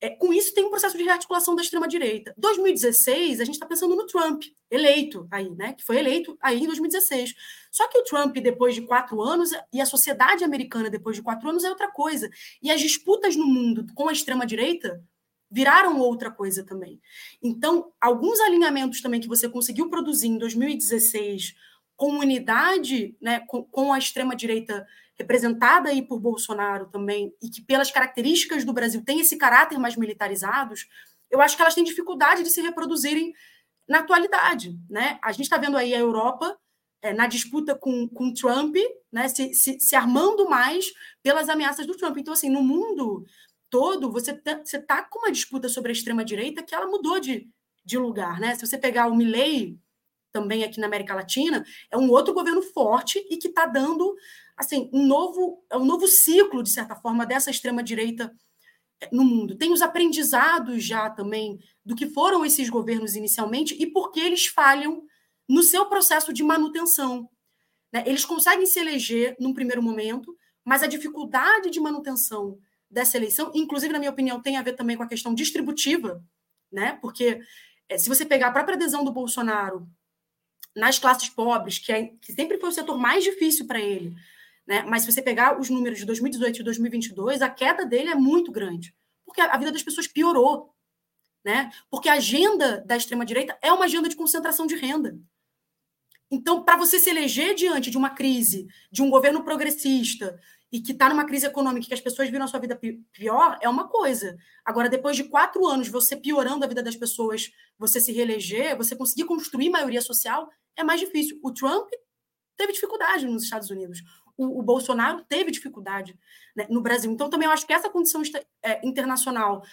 É, com isso, tem um processo de rearticulação da extrema-direita. 2016, a gente está pensando no Trump, eleito aí, né? Que foi eleito aí em 2016. Só que o Trump, depois de quatro anos, e a sociedade americana, depois de quatro anos, é outra coisa. E as disputas no mundo com a extrema-direita viraram outra coisa também. Então, alguns alinhamentos também que você conseguiu produzir em 2016 com unidade, né, com, com a extrema-direita representada aí por Bolsonaro também, e que pelas características do Brasil tem esse caráter mais militarizados, eu acho que elas têm dificuldade de se reproduzirem na atualidade. Né? A gente está vendo aí a Europa é, na disputa com, com Trump, né, se, se, se, armando mais pelas ameaças do Trump. Então, assim, no mundo todo, você está tá com uma disputa sobre a extrema-direita que ela mudou de, de lugar. Né? Se você pegar o Milley, também aqui na América Latina, é um outro governo forte e que está dando assim um novo, é um novo ciclo, de certa forma, dessa extrema-direita eh, no mundo. Tem os aprendizados já também do que foram esses governos inicialmente e por que eles falham no seu processo de manutenção. Né? Eles conseguem se eleger num primeiro momento, mas a dificuldade de manutenção dessa eleição, inclusive, na minha opinião, tem a ver também com a questão distributiva, né? porque é, se você pegar a própria adesão do Bolsonaro nas classes pobres, que, é, que sempre foi o setor mais difícil para ele, né? mas se você pegar os números de 2018 e 2022, a queda dele é muito grande, porque a vida das pessoas piorou. Né? Porque a agenda da extrema-direita é uma agenda de concentração de renda. Então, para você se eleger diante de uma crise, de um governo progressista, e que está numa crise econômica que as pessoas viram a sua vida pior, é uma coisa. Agora, depois de quatro anos, você piorando a vida das pessoas, você se reeleger, você conseguir construir maioria social, é mais difícil. O Trump teve dificuldade nos Estados Unidos. O, o Bolsonaro teve dificuldade né, no Brasil. Então, também eu acho que essa condição é, internacional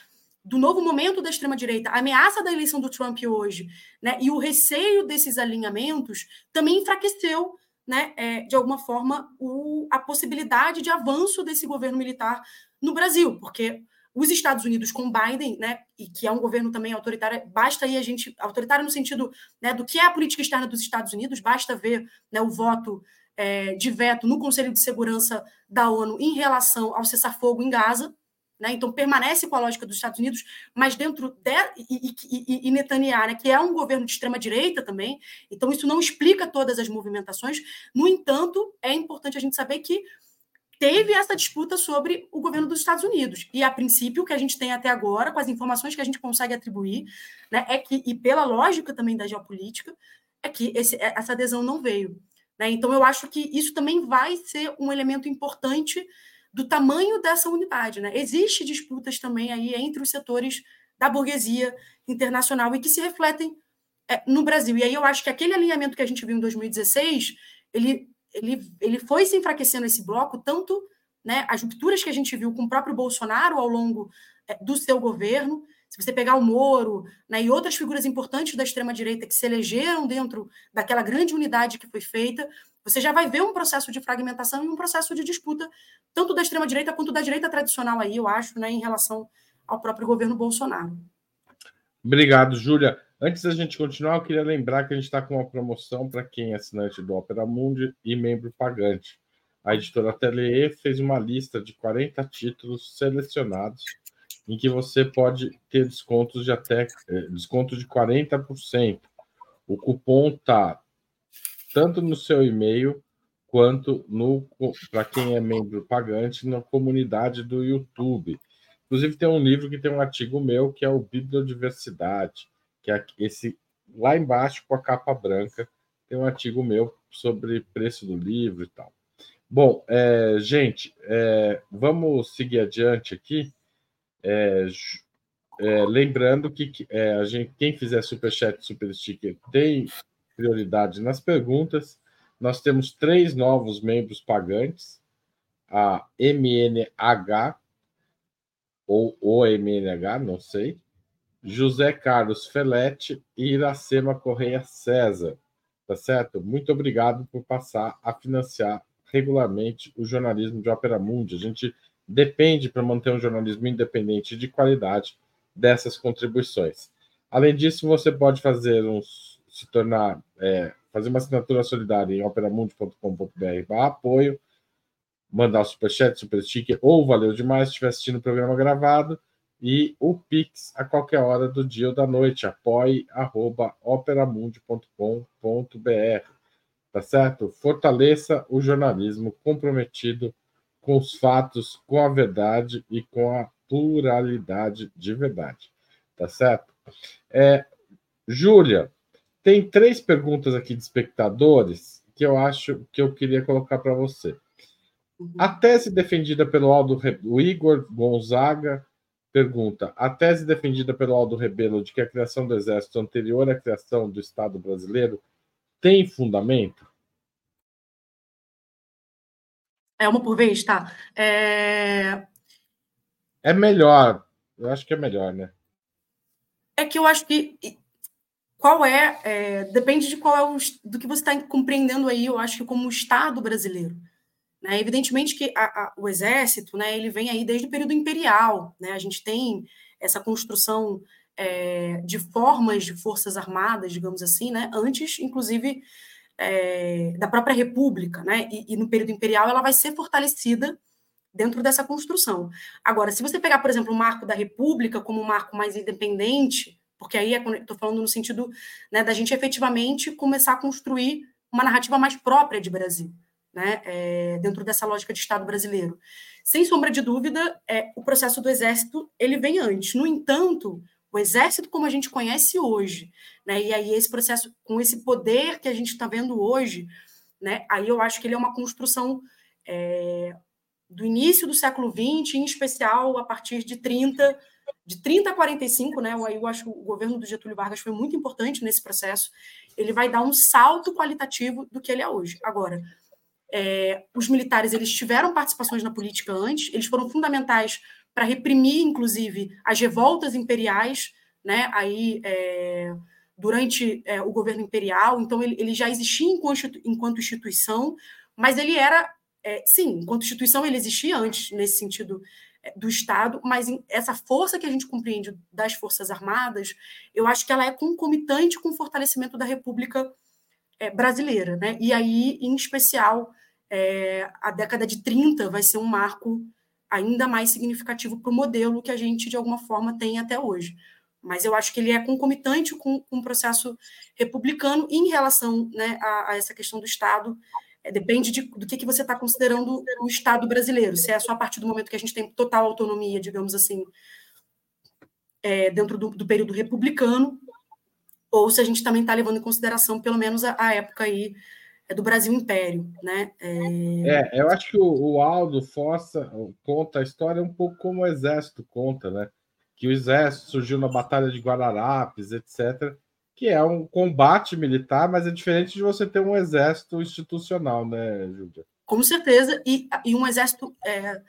do novo momento da extrema-direita, a ameaça da eleição do Trump hoje, né, e o receio desses alinhamentos também enfraqueceu né, é, de alguma forma, o, a possibilidade de avanço desse governo militar no Brasil, porque os Estados Unidos com Biden, né, e que é um governo também autoritário, basta aí a gente autoritário no sentido né, do que é a política externa dos Estados Unidos, basta ver né, o voto é, de veto no Conselho de Segurança da ONU em relação ao cessar-fogo em Gaza, né? Então, permanece com a lógica dos Estados Unidos, mas dentro de. E, e, e Netanyahu, né, que é um governo de extrema-direita também, então isso não explica todas as movimentações. No entanto, é importante a gente saber que teve essa disputa sobre o governo dos Estados Unidos. E, a princípio, o que a gente tem até agora, com as informações que a gente consegue atribuir, né, é que, e pela lógica também da geopolítica, é que esse, essa adesão não veio. Né? Então, eu acho que isso também vai ser um elemento importante do tamanho dessa unidade. Né? Existem disputas também aí entre os setores da burguesia internacional e que se refletem é, no Brasil. E aí eu acho que aquele alinhamento que a gente viu em 2016, ele, ele, ele foi se enfraquecendo esse bloco, tanto né, as rupturas que a gente viu com o próprio Bolsonaro ao longo é, do seu governo, se você pegar o Moro né, e outras figuras importantes da extrema-direita que se elegeram dentro daquela grande unidade que foi feita, você já vai ver um processo de fragmentação e um processo de disputa, tanto da extrema-direita quanto da direita tradicional aí, eu acho, né, em relação ao próprio governo Bolsonaro. Obrigado, Júlia. Antes da gente continuar, eu queria lembrar que a gente está com uma promoção para quem é assinante do Opera Mundi e membro pagante. A editora Atelier fez uma lista de 40 títulos selecionados em que você pode ter descontos de até eh, desconto de 40%. O cupom está tanto no seu e-mail quanto no para quem é membro pagante na comunidade do YouTube. Inclusive tem um livro que tem um artigo meu que é o Bibliodiversidade, que é esse lá embaixo com a capa branca tem um artigo meu sobre preço do livro e tal. Bom, é, gente, é, vamos seguir adiante aqui. É, é lembrando que é, a gente, quem fizer superchat, super sticker tem prioridade nas perguntas. Nós temos três novos membros pagantes: a MNH, ou OMNH, não sei, José Carlos Felete e Iracema Correia César. Tá certo? Muito obrigado por passar a financiar regularmente o jornalismo de Ópera Mundi. A gente depende para manter um jornalismo independente de qualidade dessas contribuições. Além disso, você pode fazer uns se tornar, é, fazer uma assinatura solidária em operamundi.com.br apoio, mandar o superchat, super sticker ou valeu demais se estiver assistindo o programa gravado e o Pix a qualquer hora do dia ou da noite, apoie.operamundi.com.br. Tá certo? Fortaleça o jornalismo comprometido com os fatos, com a verdade e com a pluralidade de verdade. Tá certo? É, Júlia, tem três perguntas aqui de espectadores que eu acho que eu queria colocar para você. Uhum. A tese defendida pelo Aldo o Igor Gonzaga pergunta: a tese defendida pelo Aldo Rebelo de que a criação do exército anterior à criação do Estado brasileiro tem fundamento? É uma por vez, tá? É... é melhor. Eu acho que é melhor, né? É que eu acho que qual é, é depende de qual é o, do que você está compreendendo aí, eu acho que como o Estado brasileiro. Né? Evidentemente que a, a, o exército, né, ele vem aí desde o período imperial, né? A gente tem essa construção é, de formas de forças armadas, digamos assim, né? Antes, inclusive, é, da própria república, né? E, e, no período imperial ela vai ser fortalecida dentro dessa construção. Agora, se você pegar, por exemplo, o marco da república como um marco mais independente, porque aí é estou falando no sentido né, da gente efetivamente começar a construir uma narrativa mais própria de Brasil né, é, dentro dessa lógica de Estado brasileiro. Sem sombra de dúvida, é, o processo do Exército ele vem antes. No entanto, o Exército como a gente conhece hoje, né, e aí esse processo com esse poder que a gente está vendo hoje, né, aí eu acho que ele é uma construção é, do início do século XX, em especial a partir de 30 de 30 a 45, né? Eu acho que o governo do Getúlio Vargas foi muito importante nesse processo. Ele vai dar um salto qualitativo do que ele é hoje. Agora, é, os militares eles tiveram participações na política antes, eles foram fundamentais para reprimir, inclusive, as revoltas imperiais, né? Aí é, durante é, o governo imperial, então ele, ele já existia enquanto, instituição, mas ele era, é, sim, enquanto instituição ele existia antes nesse sentido do Estado, mas essa força que a gente compreende das Forças Armadas, eu acho que ela é concomitante com o fortalecimento da República é, brasileira. Né? E aí, em especial, é, a década de 30 vai ser um marco ainda mais significativo para o modelo que a gente, de alguma forma, tem até hoje. Mas eu acho que ele é concomitante com, com o processo republicano em relação né, a, a, essa questão do Estado. É, depende de, do que, que você está considerando o Estado brasileiro. Se é só a partir do momento que a gente tem total autonomia, digamos assim, é, dentro do, do período republicano, ou se a gente também está levando em consideração, pelo menos, a, a época aí é do Brasil Império, né? É... é, eu acho que o, o Aldo Fossa conta a história um pouco como o Exército conta, né? Que o Exército surgiu na Batalha de Guararapes, etc., que é um combate militar, mas é diferente de você ter um exército institucional, né, Júlia? Com certeza, e, e um exército é,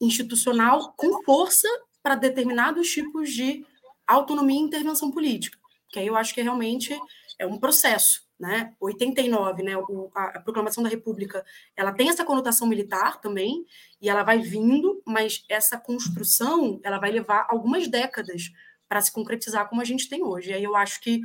institucional com força para determinados tipos de autonomia e intervenção política que aí eu acho que realmente é um processo, né? 89, né? O, a, a, proclamação da República, ela tem essa conotação militar também e ela vai vindo, mas essa construção ela vai levar algumas décadas para se concretizar como a gente tem hoje. E aí eu acho que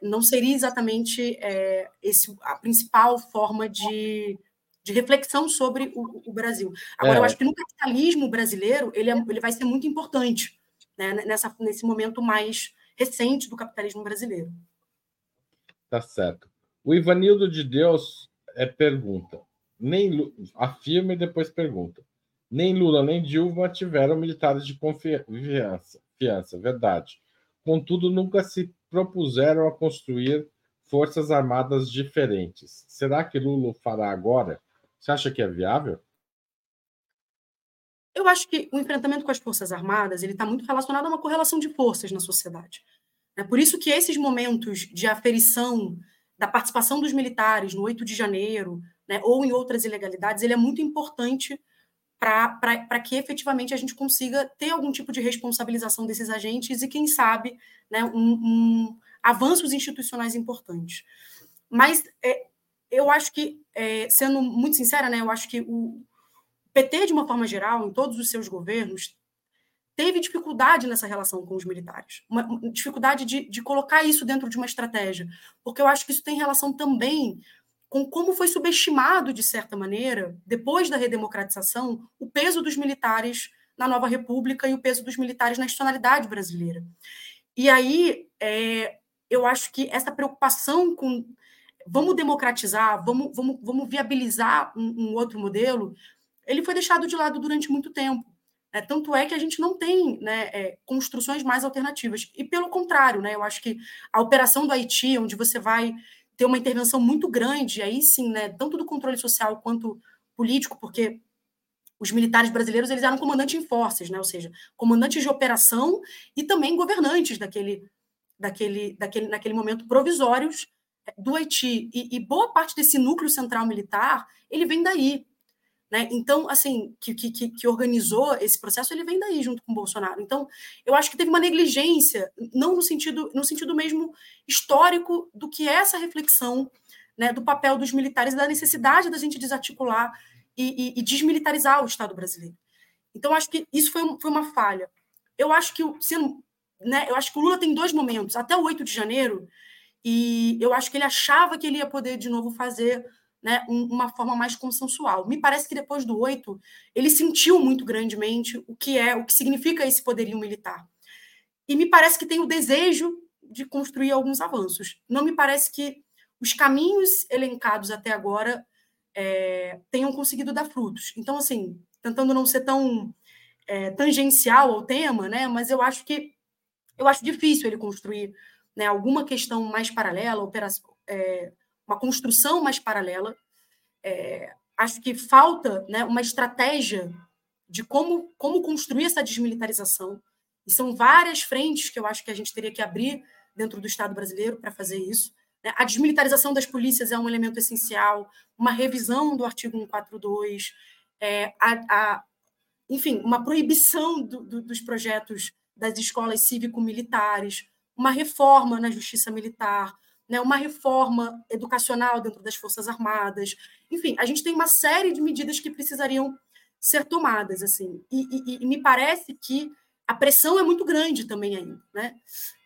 não seria exatamente é, esse a principal forma de, de reflexão sobre o, o Brasil. Agora, é. eu acho que no capitalismo brasileiro ele, é, ele vai ser muito importante né? Nessa, nesse momento mais recente do capitalismo brasileiro. Tá certo. O Ivanildo de Deus é pergunta. Nem afirma e depois pergunta. Nem Lula nem Dilma tiveram militares de confiança, fiança, verdade. Contudo, nunca se propuseram a construir forças armadas diferentes. Será que Lula fará agora? Você acha que é viável? Eu acho que o enfrentamento com as Forças Armadas ele está muito relacionado a uma correlação de forças na sociedade. É por isso que esses momentos de aferição da participação dos militares no 8 de janeiro, né, ou em outras ilegalidades, ele é muito importante para que efetivamente a gente consiga ter algum tipo de responsabilização desses agentes e, quem sabe, né, um, um avanços institucionais importantes. Mas é, eu acho que, é, sendo muito sincera, né, eu acho que o, PT, de uma forma geral, em todos os seus governos, teve dificuldade nessa relação com os militares, uma, dificuldade de, de colocar isso dentro de uma estratégia, porque eu acho que isso tem relação também com como foi subestimado, de certa maneira, depois da redemocratização, o peso dos militares na nova república e o peso dos militares na nacionalidade brasileira. E aí, é, eu acho que essa preocupação com vamos democratizar, vamos, vamos, vamos viabilizar um, um outro modelo, ele foi deixado de lado durante muito tempo. É, tanto é que a gente não tem né, é, construções mais alternativas. E pelo contrário, né, eu acho que a operação do Haiti, onde você vai ter uma intervenção muito grande, aí sim, né, tanto do controle social quanto político, porque os militares brasileiros eles eram comandantes em forças, né, ou seja, comandantes de operação e também governantes daquele, daquele, daquele, naquele momento provisórios do Haiti. E, e boa parte desse núcleo central militar ele vem daí, né? Então, assim, que, que, que organizou esse processo, ele vem daí junto com o Bolsonaro. Então, eu acho que teve uma negligência, não no sentido, no sentido mesmo histórico do que é essa reflexão né, do papel dos militares da necessidade da gente desarticular e, e, e desmilitarizar o Estado brasileiro. Então, acho que isso foi, foi uma falha. Eu acho que, sendo, né, eu acho que o Lula tem dois momentos, até o 8 de janeiro, e eu acho que ele achava que ele ia poder de novo fazer né, uma forma mais consensual. Me parece que depois do 8, ele sentiu muito grandemente o que é, o que significa esse poderio militar. E me parece que tem o desejo de construir alguns avanços. Não me parece que os caminhos elencados até agora é, tenham conseguido dar frutos. Então, assim, tentando não ser tão é, tangencial ao tema, né, mas eu acho que eu acho difícil ele construir né, alguma questão mais paralela, operação, é, uma construção mais paralela. É, acho que falta né, uma estratégia de como, como construir essa desmilitarização. E são várias frentes que eu acho que a gente teria que abrir dentro do Estado brasileiro para fazer isso. Né. A desmilitarização das polícias é um elemento essencial, uma revisão do artigo 142, é, a, a, enfim, uma proibição do, do, dos projetos das escolas cívico-militares, uma reforma na justiça militar, né, uma reforma educacional dentro das Forças Armadas. Enfim, a gente tem uma série de medidas que precisariam ser tomadas. assim. E, e, e me parece que a pressão é muito grande também ainda. Né?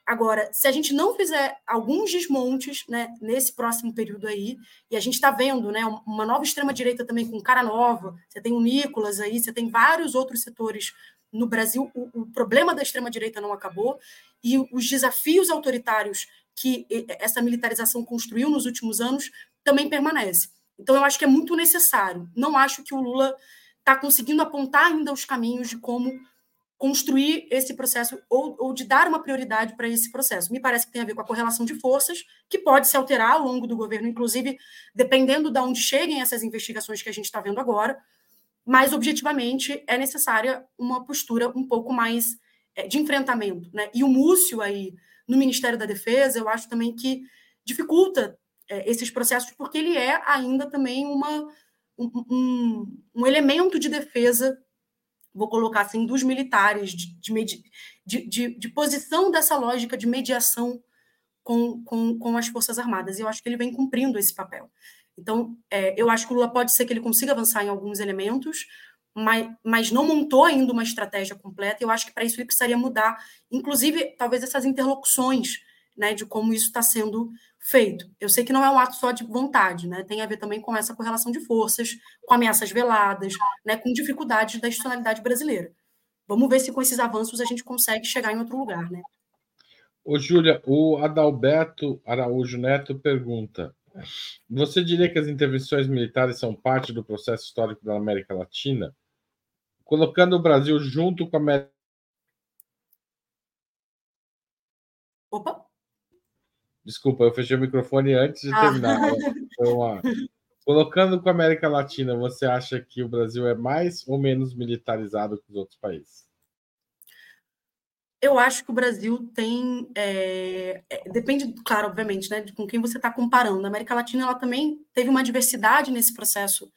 Agora, se a gente não fizer alguns desmontes né, nesse próximo período aí, e a gente está vendo né, uma nova extrema-direita também com cara nova, você tem o Nicolas aí, você tem vários outros setores no Brasil, o, o problema da extrema-direita não acabou, e os desafios autoritários que essa militarização construiu nos últimos anos também permanece. Então, eu acho que é muito necessário. Não acho que o Lula está conseguindo apontar ainda os caminhos de como construir esse processo ou, ou de dar uma prioridade para esse processo. Me parece que tem a ver com a correlação de forças, que pode se alterar ao longo do governo, inclusive dependendo de onde cheguem essas investigações que a gente está vendo agora, mas objetivamente é necessária uma postura um pouco mais é, de enfrentamento. Né? E o Múcio aí no Ministério da Defesa, eu acho também que dificulta é, esses processos, porque ele é ainda também uma, um, um, elemento de defesa, vou colocar assim, dos militares, de, de, de, de posição dessa lógica de mediação com, com, com as Forças Armadas. E eu acho que ele vem cumprindo esse papel. Então, é, eu acho que o Lula pode ser que ele consiga avançar em alguns elementos, mas, mas não montou ainda uma estratégia completa. Eu acho que para isso ele precisaria mudar, inclusive, talvez essas interlocuções né, de como isso está sendo feito. Eu sei que não é um ato só de vontade, né? tem a ver também com essa correlação de forças, com ameaças veladas, né, com dificuldades da institucionalidade brasileira. Vamos ver se com esses avanços a gente consegue chegar em outro lugar. Né? Ô, Júlia, o Adalberto Araújo Neto pergunta: Você diria que as intervenções militares são parte do processo histórico da América Latina? Colocando o Brasil junto com a América. Opa! Desculpa, eu fechei o microfone antes de ah. terminar. [laughs] Uma... Colocando com a América Latina, você acha que o Brasil é mais ou menos militarizado que os outros países? Eu acho que o Brasil tem. É, é, depende, claro, obviamente, né, de com quem você está comparando. A América Latina ela também teve uma diversidade nesse processo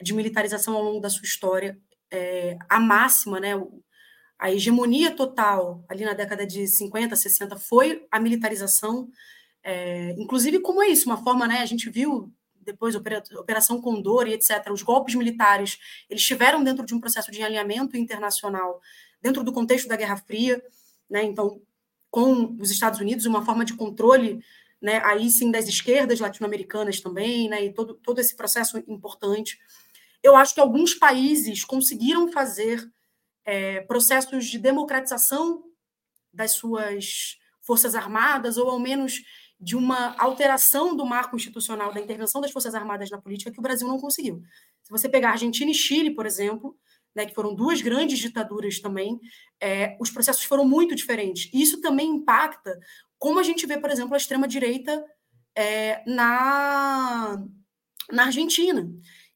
de militarização ao longo da sua história é, a máxima, né, a hegemonia total ali na década de 50, 60 foi a militarização, é, inclusive como é isso, uma forma, né, a gente viu depois Operação Condor e etc., os golpes militares, eles estiveram dentro de um processo de alinhamento internacional, dentro do contexto da Guerra Fria, né, então, com os Estados Unidos, uma forma de controle né, aí sim das esquerdas latino-americanas também, né, e todo, todo esse processo importante. Eu acho que alguns países conseguiram fazer é, processos de democratização das suas forças armadas, ou ao menos de uma alteração do marco institucional da intervenção das forças armadas na política que o Brasil não conseguiu. Se você pegar Argentina e Chile, por exemplo, né, que foram duas grandes ditaduras também, é, os processos foram muito diferentes. Isso também impacta como a gente vê, por exemplo, a extrema-direita é, na, na Argentina,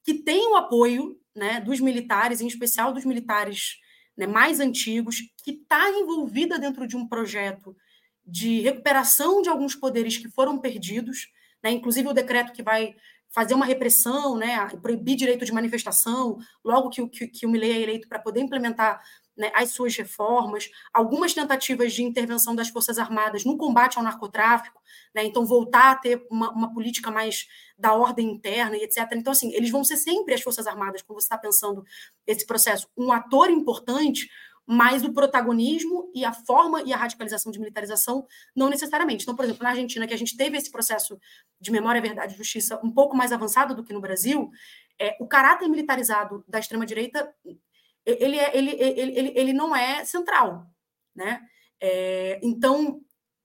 que tem o apoio né, dos militares, em especial dos militares né, mais antigos, que está envolvida dentro de um projeto de recuperação de alguns poderes que foram perdidos, né, inclusive o decreto que vai fazer uma repressão, né, proibir direito de manifestação, logo que, que, que o Milei é eleito para poder implementar né, as suas reformas, algumas tentativas de intervenção das Forças Armadas no combate ao narcotráfico, né, então voltar a ter uma, uma, política mais da ordem interna e etc. Então, assim, eles vão ser sempre as Forças Armadas, quando você está pensando esse processo, um ator importante, mas o protagonismo e a forma e a radicalização de militarização não necessariamente. Então, por exemplo, na Argentina, que a gente teve esse processo de memória, verdade e justiça um pouco mais avançado do que no Brasil, é, o caráter militarizado da extrema-direita ele, é, ele, ele, ele, ele não é central. Né? É, então,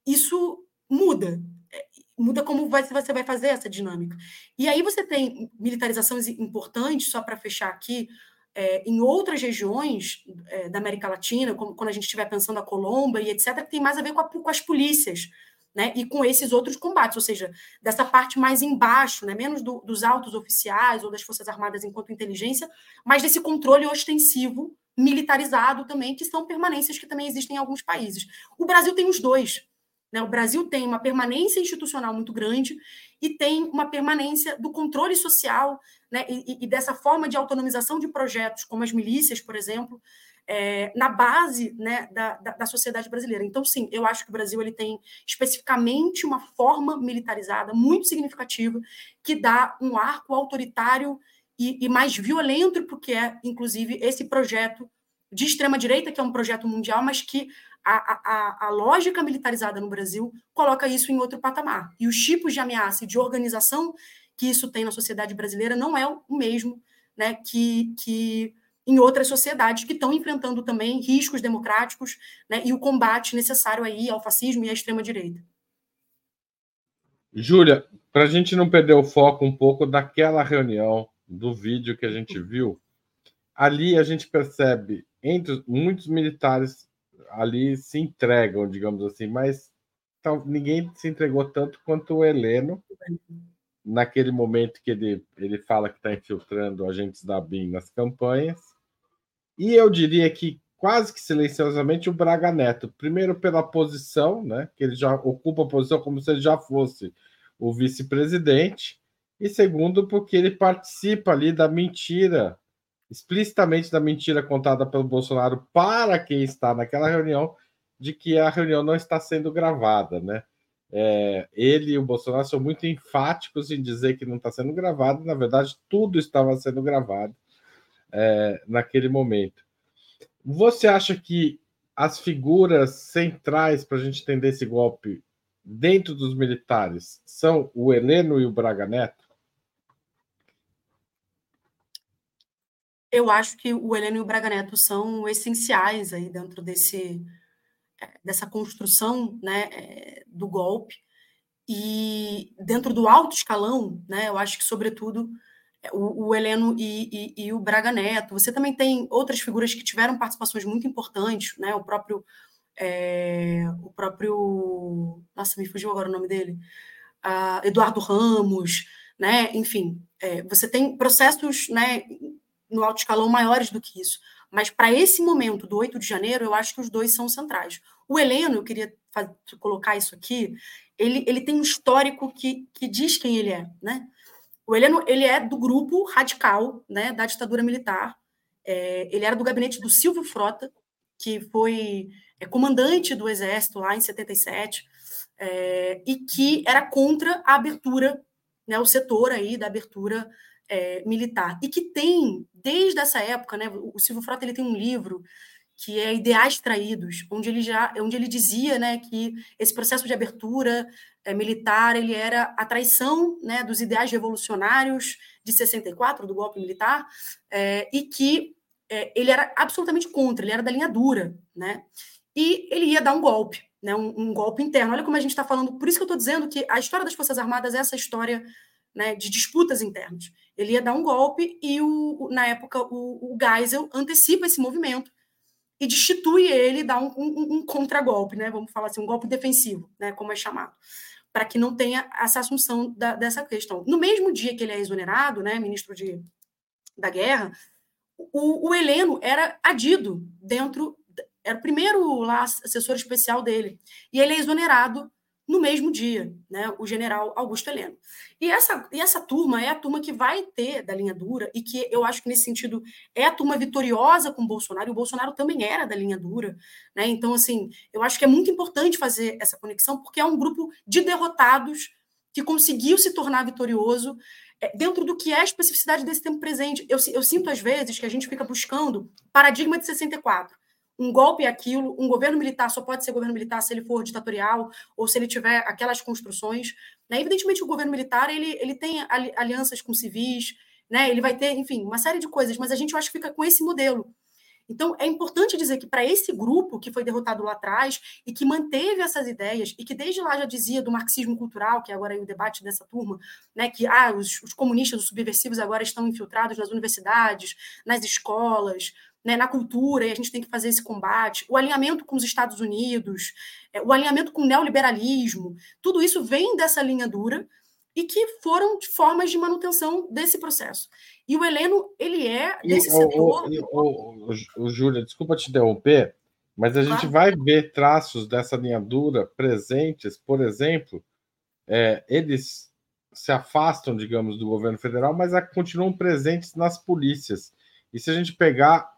isso muda. É, muda como vai, você vai fazer essa dinâmica. E aí você tem militarizações importantes, só para fechar aqui, é, em outras regiões é, da América Latina, como quando a gente estiver pensando a Colômbia e etc., que tem mais a ver com, a, com as polícias, né, e com esses outros combates, ou seja, dessa parte mais embaixo, né, menos do, dos altos oficiais ou das Forças Armadas enquanto inteligência, mas desse controle ostensivo, militarizado também, que são permanências que também existem em alguns países. O Brasil tem os dois. Né? O Brasil tem uma permanência institucional muito grande e tem uma permanência do controle social né? e, e dessa forma de autonomização de projetos, como as milícias, por exemplo, é, na base né, da, da, da, sociedade brasileira. Então, sim, eu acho que o Brasil ele tem especificamente uma forma militarizada muito significativa que dá um arco autoritário e, e mais violento porque é, inclusive, esse projeto de extrema-direita, que é um projeto mundial, mas que a, a, a, lógica militarizada no Brasil coloca isso em outro patamar. E os tipos de ameaça e de organização que isso tem na sociedade brasileira não é o mesmo né, que, que em outras sociedades que estão enfrentando também riscos democráticos né, e o combate necessário aí ao fascismo e à extrema-direita. Júlia, para a gente não perder o foco um pouco daquela reunião, do vídeo que a gente viu, ali a gente percebe entre muitos militares ali se entregam, digamos assim, mas ninguém se entregou tanto quanto o Heleno naquele momento que ele, ele fala que está infiltrando agentes da BIM nas campanhas e eu diria que quase que silenciosamente o Braga Neto. Primeiro pela posição, né? Que ele já ocupa a posição como se ele já fosse o vice-presidente. E segundo, porque ele participa ali da mentira, explicitamente da mentira contada pelo Bolsonaro para quem está naquela reunião, de que a reunião não está sendo gravada, né? É, ele e o Bolsonaro são muito enfáticos em dizer que não está sendo gravado, na verdade, tudo estava sendo gravado é, naquele momento. Você acha que as figuras centrais para a gente entender esse golpe dentro dos militares são o Heleno e o Braga Neto? Eu acho que o Heleno e o Braga Neto são essenciais aí dentro desse é, dessa construção né, é, do golpe e dentro do alto escalão, né, eu acho que sobretudo o, o Heleno e, e, e, o Braga Neto. Você também tem outras figuras que tiveram participações muito importantes, né? O próprio. É, o próprio. Nossa, me fugiu agora o nome dele. Uh, Eduardo Ramos, né? Enfim, é, você tem processos né, no alto escalão maiores do que isso. Mas para esse momento do 8 de janeiro, eu acho que os dois são centrais. O Heleno, eu queria fazer, colocar isso aqui, ele, ele tem um histórico que, que diz quem ele é, né? O Heleno ele é do grupo radical né, da ditadura militar. É, ele era do gabinete do Silvio Frota, que foi é, comandante do Exército lá em 77, é, e que era contra a abertura, né, o setor aí da abertura é, militar. E que tem, desde essa época, né, o Silvio Frota ele tem um livro que é Ideais Traídos, onde ele já, onde ele dizia, né, que esse processo de abertura é, militar ele era a traição, né, dos ideais revolucionários de 64 do golpe militar é, e que é, ele era absolutamente contra, ele era da linha dura, né, e ele ia dar um golpe, né, um, um golpe interno. Olha como a gente está falando. Por isso que eu estou dizendo que a história das Forças Armadas é essa história né, de disputas internas. Ele ia dar um golpe e, o, na época, o, o Geisel antecipa esse movimento e destitui ele, dá um, um, um contragolpe, né? Vamos falar assim, um golpe defensivo, né? Como é chamado, para que não tenha essa assunção da, dessa questão. No mesmo dia que ele é exonerado, né? Ministro de, da Guerra, o, o Heleno era adido dentro, era o primeiro lá assessor especial dele, e ele é exonerado no mesmo dia, né, o general Augusto Heleno. E essa, e essa turma é a turma que vai ter da linha dura e que eu acho que nesse sentido é a turma vitoriosa com o Bolsonaro, e o Bolsonaro também era da linha dura, né? Então, assim, eu acho que é muito importante fazer essa conexão, porque é um grupo de derrotados que conseguiu se tornar vitorioso é, dentro do que é a especificidade desse tempo presente. Eu, eu sinto, às vezes, que a gente fica buscando paradigma de 64 um golpe é aquilo, um governo militar só pode ser governo militar se ele for ditatorial ou se ele tiver aquelas construções. Né? Evidentemente, o governo militar ele, ele tem alianças com civis, né? ele vai ter, enfim, uma série de coisas, mas a gente eu acho fica com esse modelo. Então, é importante dizer que para esse grupo que foi derrotado lá atrás e que manteve essas ideias e que desde lá já dizia do marxismo cultural, que é agora é o debate dessa turma, né, que ah, os, os comunistas, os subversivos agora estão infiltrados nas universidades, nas escolas, né, na cultura, e a gente tem que fazer esse combate, o alinhamento com os Estados Unidos, é, o alinhamento com o neoliberalismo, tudo isso vem dessa linha dura e que foram formas de manutenção desse processo. E o Heleno, ele é desse e, setor... O, o, Júlia, desculpa te interromper, mas a gente vai ver traços dessa linha dura presentes, por exemplo, é, eles se afastam, digamos, do governo federal, mas continuam presentes nas polícias. E se a gente pegar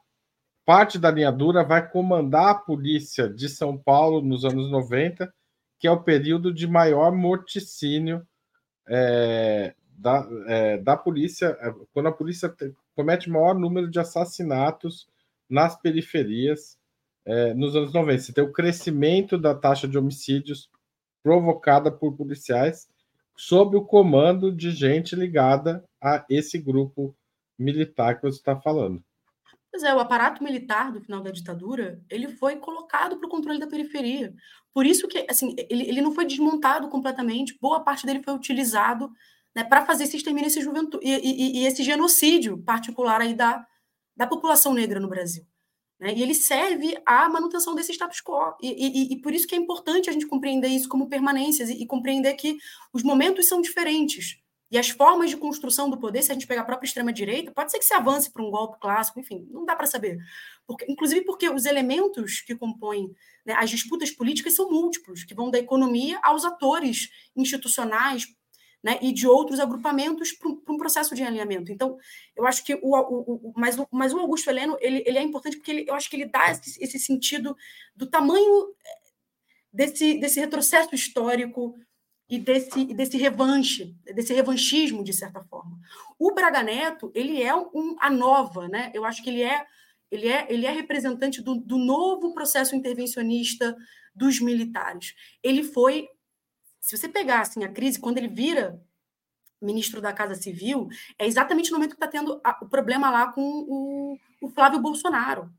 parte da linha dura vai comandar a polícia de São Paulo nos anos 90, que é o período de maior morticínio é, da, é, da polícia, é, quando a polícia comete maior número de assassinatos nas periferias é, nos anos 90. Você tem o crescimento da taxa de homicídios provocada por policiais sob o comando de gente ligada a esse grupo militar que você está falando. Pois é, o aparato militar do final da ditadura, ele foi colocado para o controle da periferia. Por isso que, assim, ele, ele não foi desmontado completamente, boa parte dele foi utilizado né, para fazer esse extermínio esse juventude, e, e, e, esse genocídio particular aí da, da população negra no Brasil. Né? E ele serve à manutenção desse status quo. E, e, por isso que é importante a gente compreender isso como permanências e, e compreender que os momentos são diferentes. E as formas de construção do poder, se a gente pegar a própria extrema-direita, pode ser que se avance para um golpe clássico, enfim, não dá para saber. Porque, inclusive porque os elementos que compõem né, as disputas políticas são múltiplos, que vão da economia aos atores institucionais né, e de outros agrupamentos para um processo de alinhamento. Então, eu acho que o, o, o, mas, o mas o Augusto Heleno ele, ele é importante porque ele, eu acho que ele dá esse, esse sentido do tamanho eh, desse, desse retrocesso histórico e desse, desse revanche, desse revanchismo, de certa forma. O Braga Neto, ele é um, a nova, né? Eu acho que ele é, ele é, ele é representante do, do novo processo intervencionista dos militares. Ele foi, se você pegar assim, a crise, quando ele vira ministro da Casa Civil, é exatamente no momento que está tendo a, o problema lá com o, o Flávio Bolsonaro.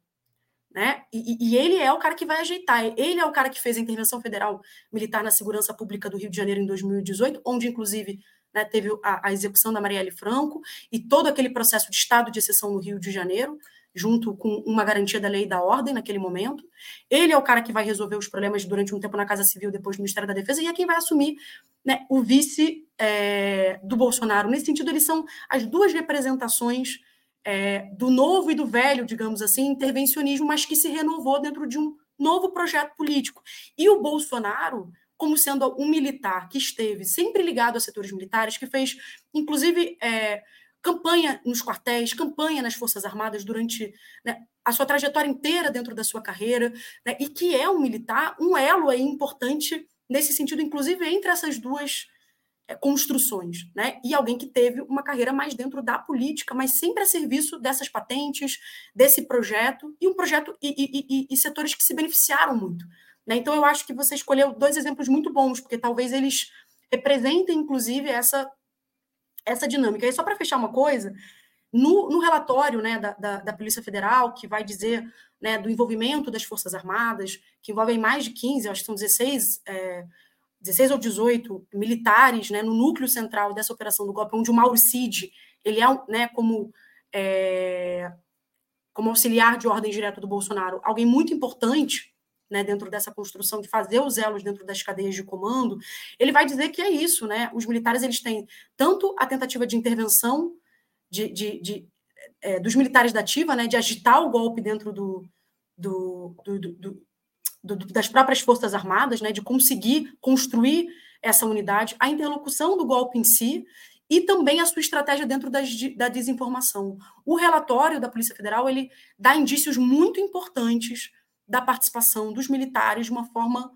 Né? E, e, ele é o cara que vai ajeitar. Ele é o cara que fez a intervenção federal militar na segurança pública do Rio de Janeiro em 2018, onde, inclusive, né, teve a, a, execução da Marielle Franco e todo aquele processo de estado de exceção no Rio de Janeiro, junto com uma garantia da lei e da ordem naquele momento. Ele é o cara que vai resolver os problemas durante um tempo na Casa Civil, depois no Ministério da Defesa, e é quem vai assumir né, o vice é, do Bolsonaro. Nesse sentido, eles são as duas representações é, do novo e do velho, digamos assim, intervencionismo, mas que se renovou dentro de um novo projeto político. E o Bolsonaro, como sendo um militar que esteve sempre ligado a setores militares, que fez, inclusive, é, campanha nos quartéis, campanha nas Forças Armadas durante né, a sua trajetória inteira dentro da sua carreira, né, e que é um militar, um elo aí importante nesse sentido, inclusive entre essas duas construções, né? E alguém que teve uma carreira mais dentro da política, mas sempre a serviço dessas patentes, desse projeto, e um projeto e, e, e, e setores que se beneficiaram muito. Né? Então, eu acho que você escolheu dois exemplos muito bons, porque talvez eles representem, inclusive, essa, essa dinâmica. E só para fechar uma coisa, no, no relatório né, da, da, da, Polícia Federal, que vai dizer né, do envolvimento das Forças Armadas, que envolvem mais de 15, acho que são 16 é, 16 ou 18 militares né, no núcleo central dessa operação do golpe, onde o Mauro Cid ele é né, como, é, como auxiliar de ordem direta do Bolsonaro, alguém muito importante né, dentro dessa construção de fazer os elos dentro das cadeias de comando, ele vai dizer que é isso, né? Os militares eles têm tanto a tentativa de intervenção de, de, de é, dos militares da ativa, né, de agitar o golpe dentro do, do, do, do do, das próprias Forças Armadas, né, de conseguir construir essa unidade, a interlocução do golpe em si e também a sua estratégia dentro das, da desinformação. O relatório da Polícia Federal ele dá indícios muito importantes da participação dos militares de uma forma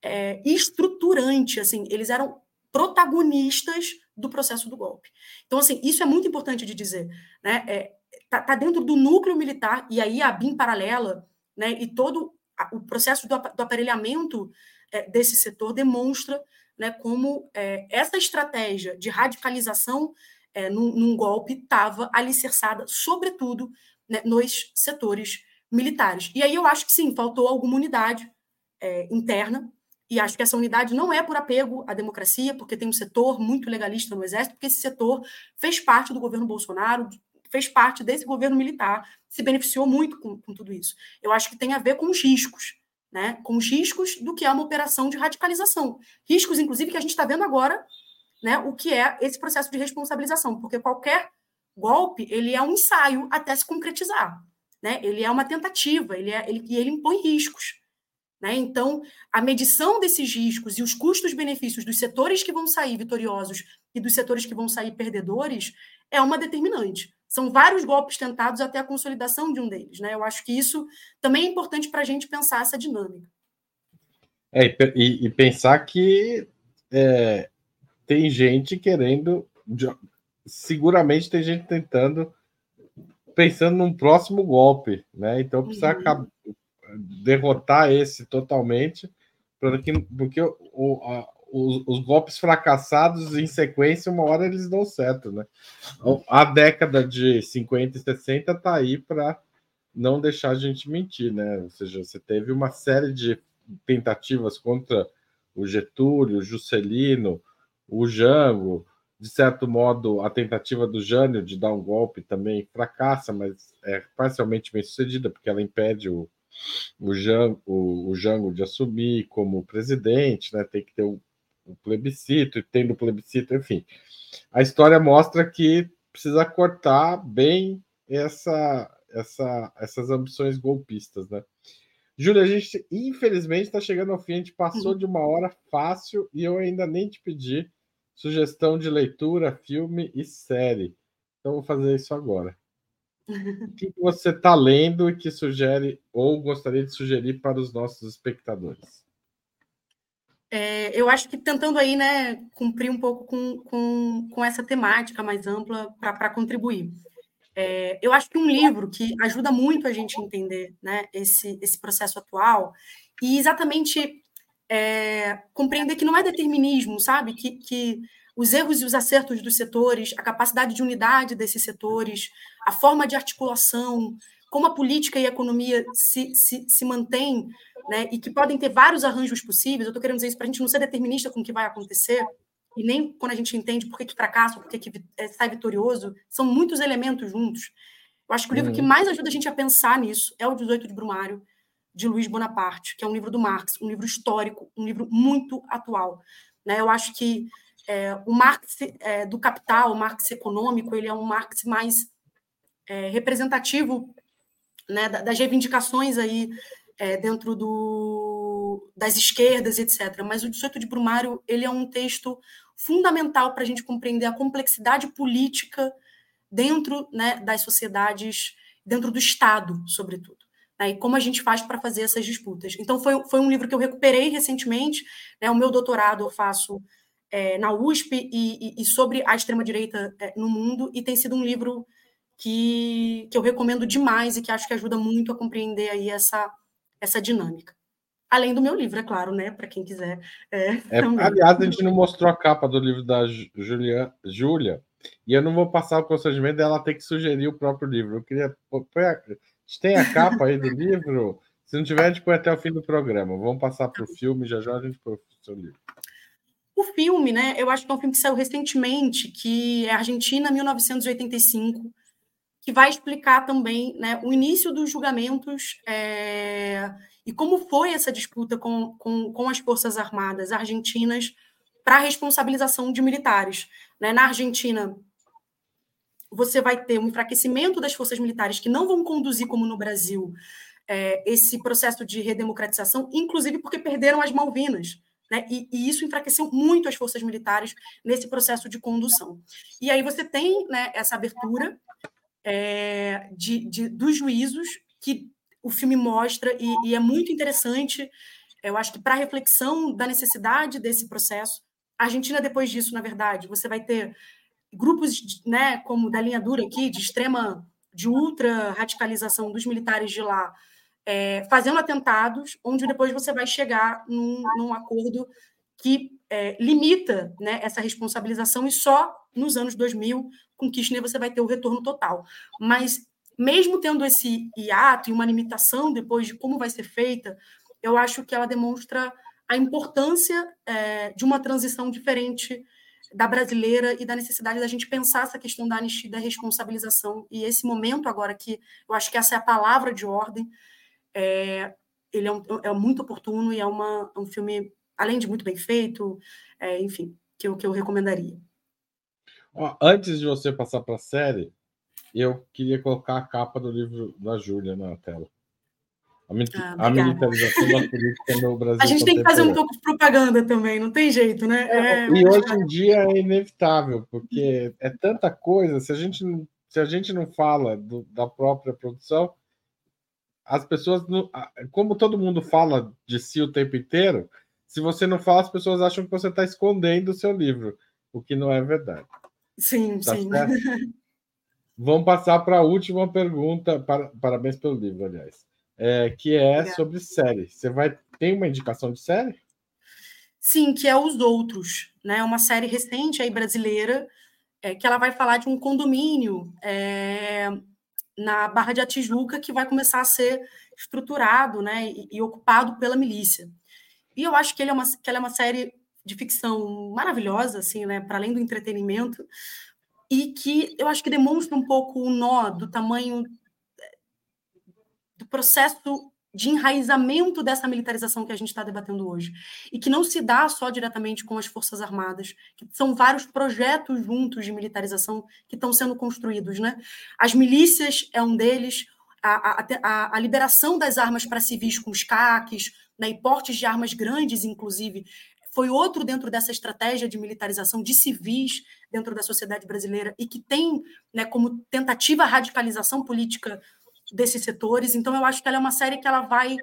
é, estruturante. Assim, eles eram protagonistas do processo do golpe. Então, assim, isso é muito importante de dizer. Né? É, tá, tá dentro do núcleo militar, e aí a BIM paralela, né, e todo o processo do, aparelhamento é, desse setor demonstra né, como é, essa estratégia de radicalização é, num, num golpe estava alicerçada, sobretudo, né, nos setores militares. E aí eu acho que sim, faltou alguma unidade é, interna, e acho que essa unidade não é por apego à democracia, porque tem um setor muito legalista no Exército, porque esse setor fez parte do governo Bolsonaro, fez parte desse governo militar, se beneficiou muito com, com tudo isso. Eu acho que tem a ver com os riscos, né? com os riscos do que é uma operação de radicalização. Riscos, inclusive, que a gente está vendo agora, né? o que é esse processo de responsabilização, porque qualquer golpe ele é um ensaio até se concretizar. Né? Ele é uma tentativa, ele, é, ele, e ele impõe riscos. Né? Então, a medição desses riscos e os custos-benefícios dos setores que vão sair vitoriosos e dos setores que vão sair perdedores é uma determinante. São vários golpes tentados até a consolidação de um deles. Né? Eu acho que isso também é importante para a gente pensar essa dinâmica. É, e, e pensar que é, tem gente querendo, seguramente tem gente tentando, pensando num próximo golpe, né? Então precisa uhum. derrotar esse totalmente, porque, porque o, a, os, os, golpes fracassados em sequência, uma hora eles dão certo, né? A década de 50 e 60 tá aí para não deixar a gente mentir, né? Ou seja, você teve uma série de tentativas contra o Getúlio, o Juscelino, o Jango, de certo modo, a tentativa do Jânio de dar um golpe também fracassa, mas é parcialmente bem sucedida, porque ela impede o, o, Jango, o, o Jango de assumir como presidente, né? Tem que ter o, o plebiscito, e tendo plebiscito, enfim. A história mostra que precisa cortar bem essa, essa, essas ambições golpistas, né? Júlia, a gente infelizmente está chegando ao fim, a gente passou de uma hora fácil e eu ainda nem te pedi sugestão de leitura, filme e série. Então vou fazer isso agora. O que você está lendo e que sugere ou gostaria de sugerir para os nossos espectadores? É, eu acho que tentando aí, né, cumprir um pouco com, com, com essa temática mais ampla para contribuir. É, eu acho que um livro que ajuda muito a gente a entender né, esse, esse processo atual e exatamente é, compreender que não é determinismo, sabe? Que, que os erros e os acertos dos setores, a capacidade de unidade desses setores, a forma de articulação, como a política e a economia se, se, se mantêm né, e que podem ter vários arranjos possíveis. Eu estou querendo dizer isso para a gente não ser determinista com o que vai acontecer, e nem quando a gente entende por que, que fracassa, por que, que é, sai vitorioso, são muitos elementos juntos. Eu acho que o livro uhum. que mais ajuda a gente a pensar nisso é o 18 de Brumário, de Luiz Bonaparte, que é um livro do Marx, um livro histórico, um livro muito atual. Né? Eu acho que é, o Marx é, do capital, o Marx econômico, ele é um Marx mais é, representativo né, das reivindicações aí é, dentro do, das esquerdas, etc. Mas o 18 de Brumário ele é um texto fundamental para a gente compreender a complexidade política dentro né, das sociedades, dentro do Estado, sobretudo. Né, e como a gente faz para fazer essas disputas. Então, foi, foi um livro que eu recuperei recentemente. Né, o meu doutorado eu faço é, na USP e, e, e sobre a extrema-direita é, no mundo, e tem sido um livro que, que eu recomendo demais e que acho que ajuda muito a compreender aí essa, essa dinâmica. Além do meu livro, é claro, né? Para quem quiser. É, é, aliás, a gente não mostrou a capa do livro da Julia, Júlia, e eu não vou passar o constrangimento dela ter que sugerir o próprio livro. Eu queria. A gente tem a capa aí do [laughs] livro? Se não tiver, a gente põe até o fim do programa. Vamos passar para o filme, já já a gente põe o seu livro. O filme, né? Eu acho que é um filme que saiu recentemente, que é Argentina, 1985, que vai explicar também né, o início dos julgamentos é, e como foi essa disputa com, com, com as Forças Armadas argentinas para a responsabilização de militares. Né? Na Argentina, você vai ter um enfraquecimento das forças militares que não vão conduzir, como no Brasil, é, esse processo de redemocratização, inclusive porque perderam as Malvinas. Né? E, e, isso enfraqueceu muito as forças militares nesse processo de condução. E aí você tem né, essa abertura é, de, de, dos juízos que o filme mostra, e, e é muito interessante, eu acho que para reflexão da necessidade desse processo. A Argentina, depois disso, na verdade, você vai ter grupos, né, como da linha dura aqui, de extrema, de ultra radicalização dos militares de lá, é, fazendo atentados, onde depois você vai chegar num, num acordo que é, limita né, essa responsabilização e só nos anos 2000, com Kirchner, você vai ter o retorno total. Mas mesmo tendo esse hiato e uma limitação depois de como vai ser feita, eu acho que ela demonstra a importância é, de uma transição diferente da brasileira e da necessidade da gente pensar essa questão da anistia da responsabilização. E esse momento agora que eu acho que essa é a palavra de ordem, é, ele é, um, é, muito oportuno e é uma, um filme, além de muito bem feito, é, enfim, que eu, que eu recomendaria. Antes de você passar para a série, eu queria colocar a capa do livro da Júlia na tela. A, ah, a militarização da política no [laughs] Brasil. A gente tem que fazer um pouco de propaganda também, não tem jeito, né? É, e hoje em dia é inevitável, porque é tanta coisa, se a gente, se a gente não fala do, da própria produção, as pessoas, não, como todo mundo fala de si o tempo inteiro, se você não fala, as pessoas acham que você está escondendo o seu livro, o que não é verdade. Sim, tá sim. Certo? [laughs] Vamos passar para a última pergunta. Para, parabéns pelo livro, aliás. É, que é Obrigada. sobre série. Você vai tem uma indicação de série? Sim, que é Os Outros, né? Uma série recente aí brasileira é, que ela vai falar de um condomínio é, na Barra de Atijuca que vai começar a ser estruturado, né? E, e ocupado pela milícia. E eu acho que, ele é uma, que ela é uma série de ficção maravilhosa, assim, né? Para além do entretenimento, e que eu acho que demonstra um pouco o nó do tamanho do processo de enraizamento dessa militarização que a gente está debatendo hoje. E que não se dá só diretamente com as Forças Armadas, que são vários projetos juntos de militarização que estão sendo construídos. Né? As milícias é um deles, a, a, a liberação das armas para civis com os CACs, né, e portes de armas grandes, inclusive, foi outro dentro dessa estratégia de militarização de civis dentro da sociedade brasileira e que tem né, como tentativa a radicalização política desses setores. Então, eu acho que ela é uma série que ela vai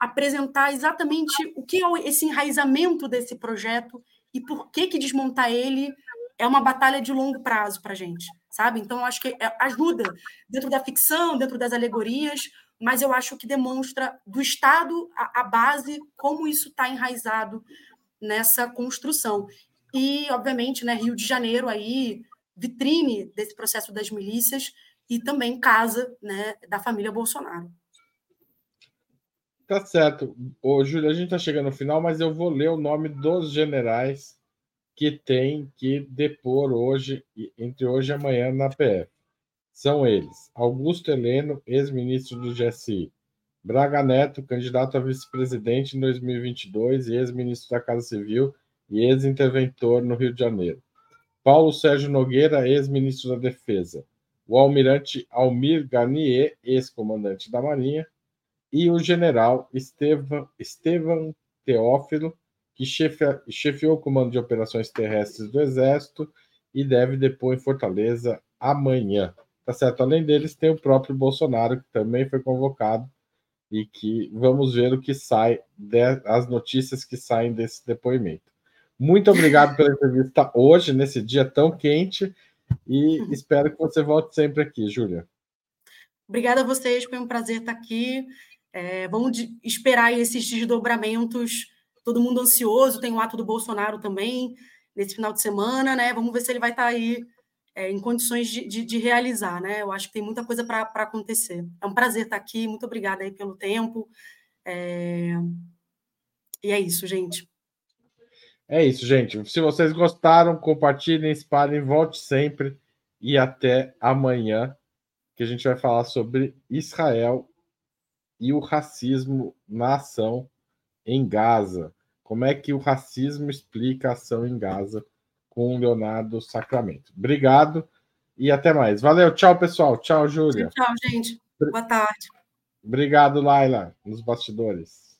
apresentar exatamente o que é esse enraizamento desse projeto e por que, que desmontar ele é uma batalha de longo prazo para a gente, sabe? Então, eu acho que é, ajuda dentro da ficção, dentro das alegorias, mas eu acho que demonstra do Estado a, a base, como isso está enraizado nessa construção. E, obviamente, né, Rio de Janeiro aí, vitrine desse processo das milícias e também casa né, da família Bolsonaro. Tá certo. Ô, Júlio, a gente está chegando no final, mas eu vou ler o nome dos generais que tem que depor hoje, entre hoje e amanhã, na PF. São eles: Augusto Heleno, ex-ministro do GSI, Braga Neto, candidato a vice-presidente em 2022 e ex-ministro da Casa Civil e ex-interventor no Rio de Janeiro. Paulo Sérgio Nogueira, ex-ministro da Defesa. O almirante Almir Garnier, ex-comandante da Marinha. E o general Estevam, Teófilo, que chefiou o comando de operações terrestres do Exército e deve depor em Fortaleza amanhã. Tá certo? Além deles, tem o próprio Bolsonaro, que também foi convocado e que vamos ver o que sai, de, as notícias que saem desse depoimento. Muito obrigado pela entrevista hoje, nesse dia tão quente, e espero que você volte sempre aqui, Júlia. Obrigada a vocês, foi um prazer estar aqui. É, vamos de, esperar esses desdobramentos, todo mundo ansioso, tem o ato do Bolsonaro também, nesse final de semana, né? Vamos ver se ele vai estar aí é, em condições de, de, de, realizar, né? Eu acho que tem muita coisa para acontecer. É um prazer estar aqui, muito obrigada aí pelo tempo. É... E é isso, gente. É isso, gente. Se vocês gostaram, compartilhem, espalhem, volte sempre e até amanhã, que a gente vai falar sobre Israel e o racismo na ação em Gaza. Como é que o racismo explica a ação em Gaza com o Leonardo Sacramento. Obrigado e até mais. Valeu, tchau, pessoal. Tchau, Júlia. Tchau, gente. Boa tarde. Obrigado, Laila, nos bastidores.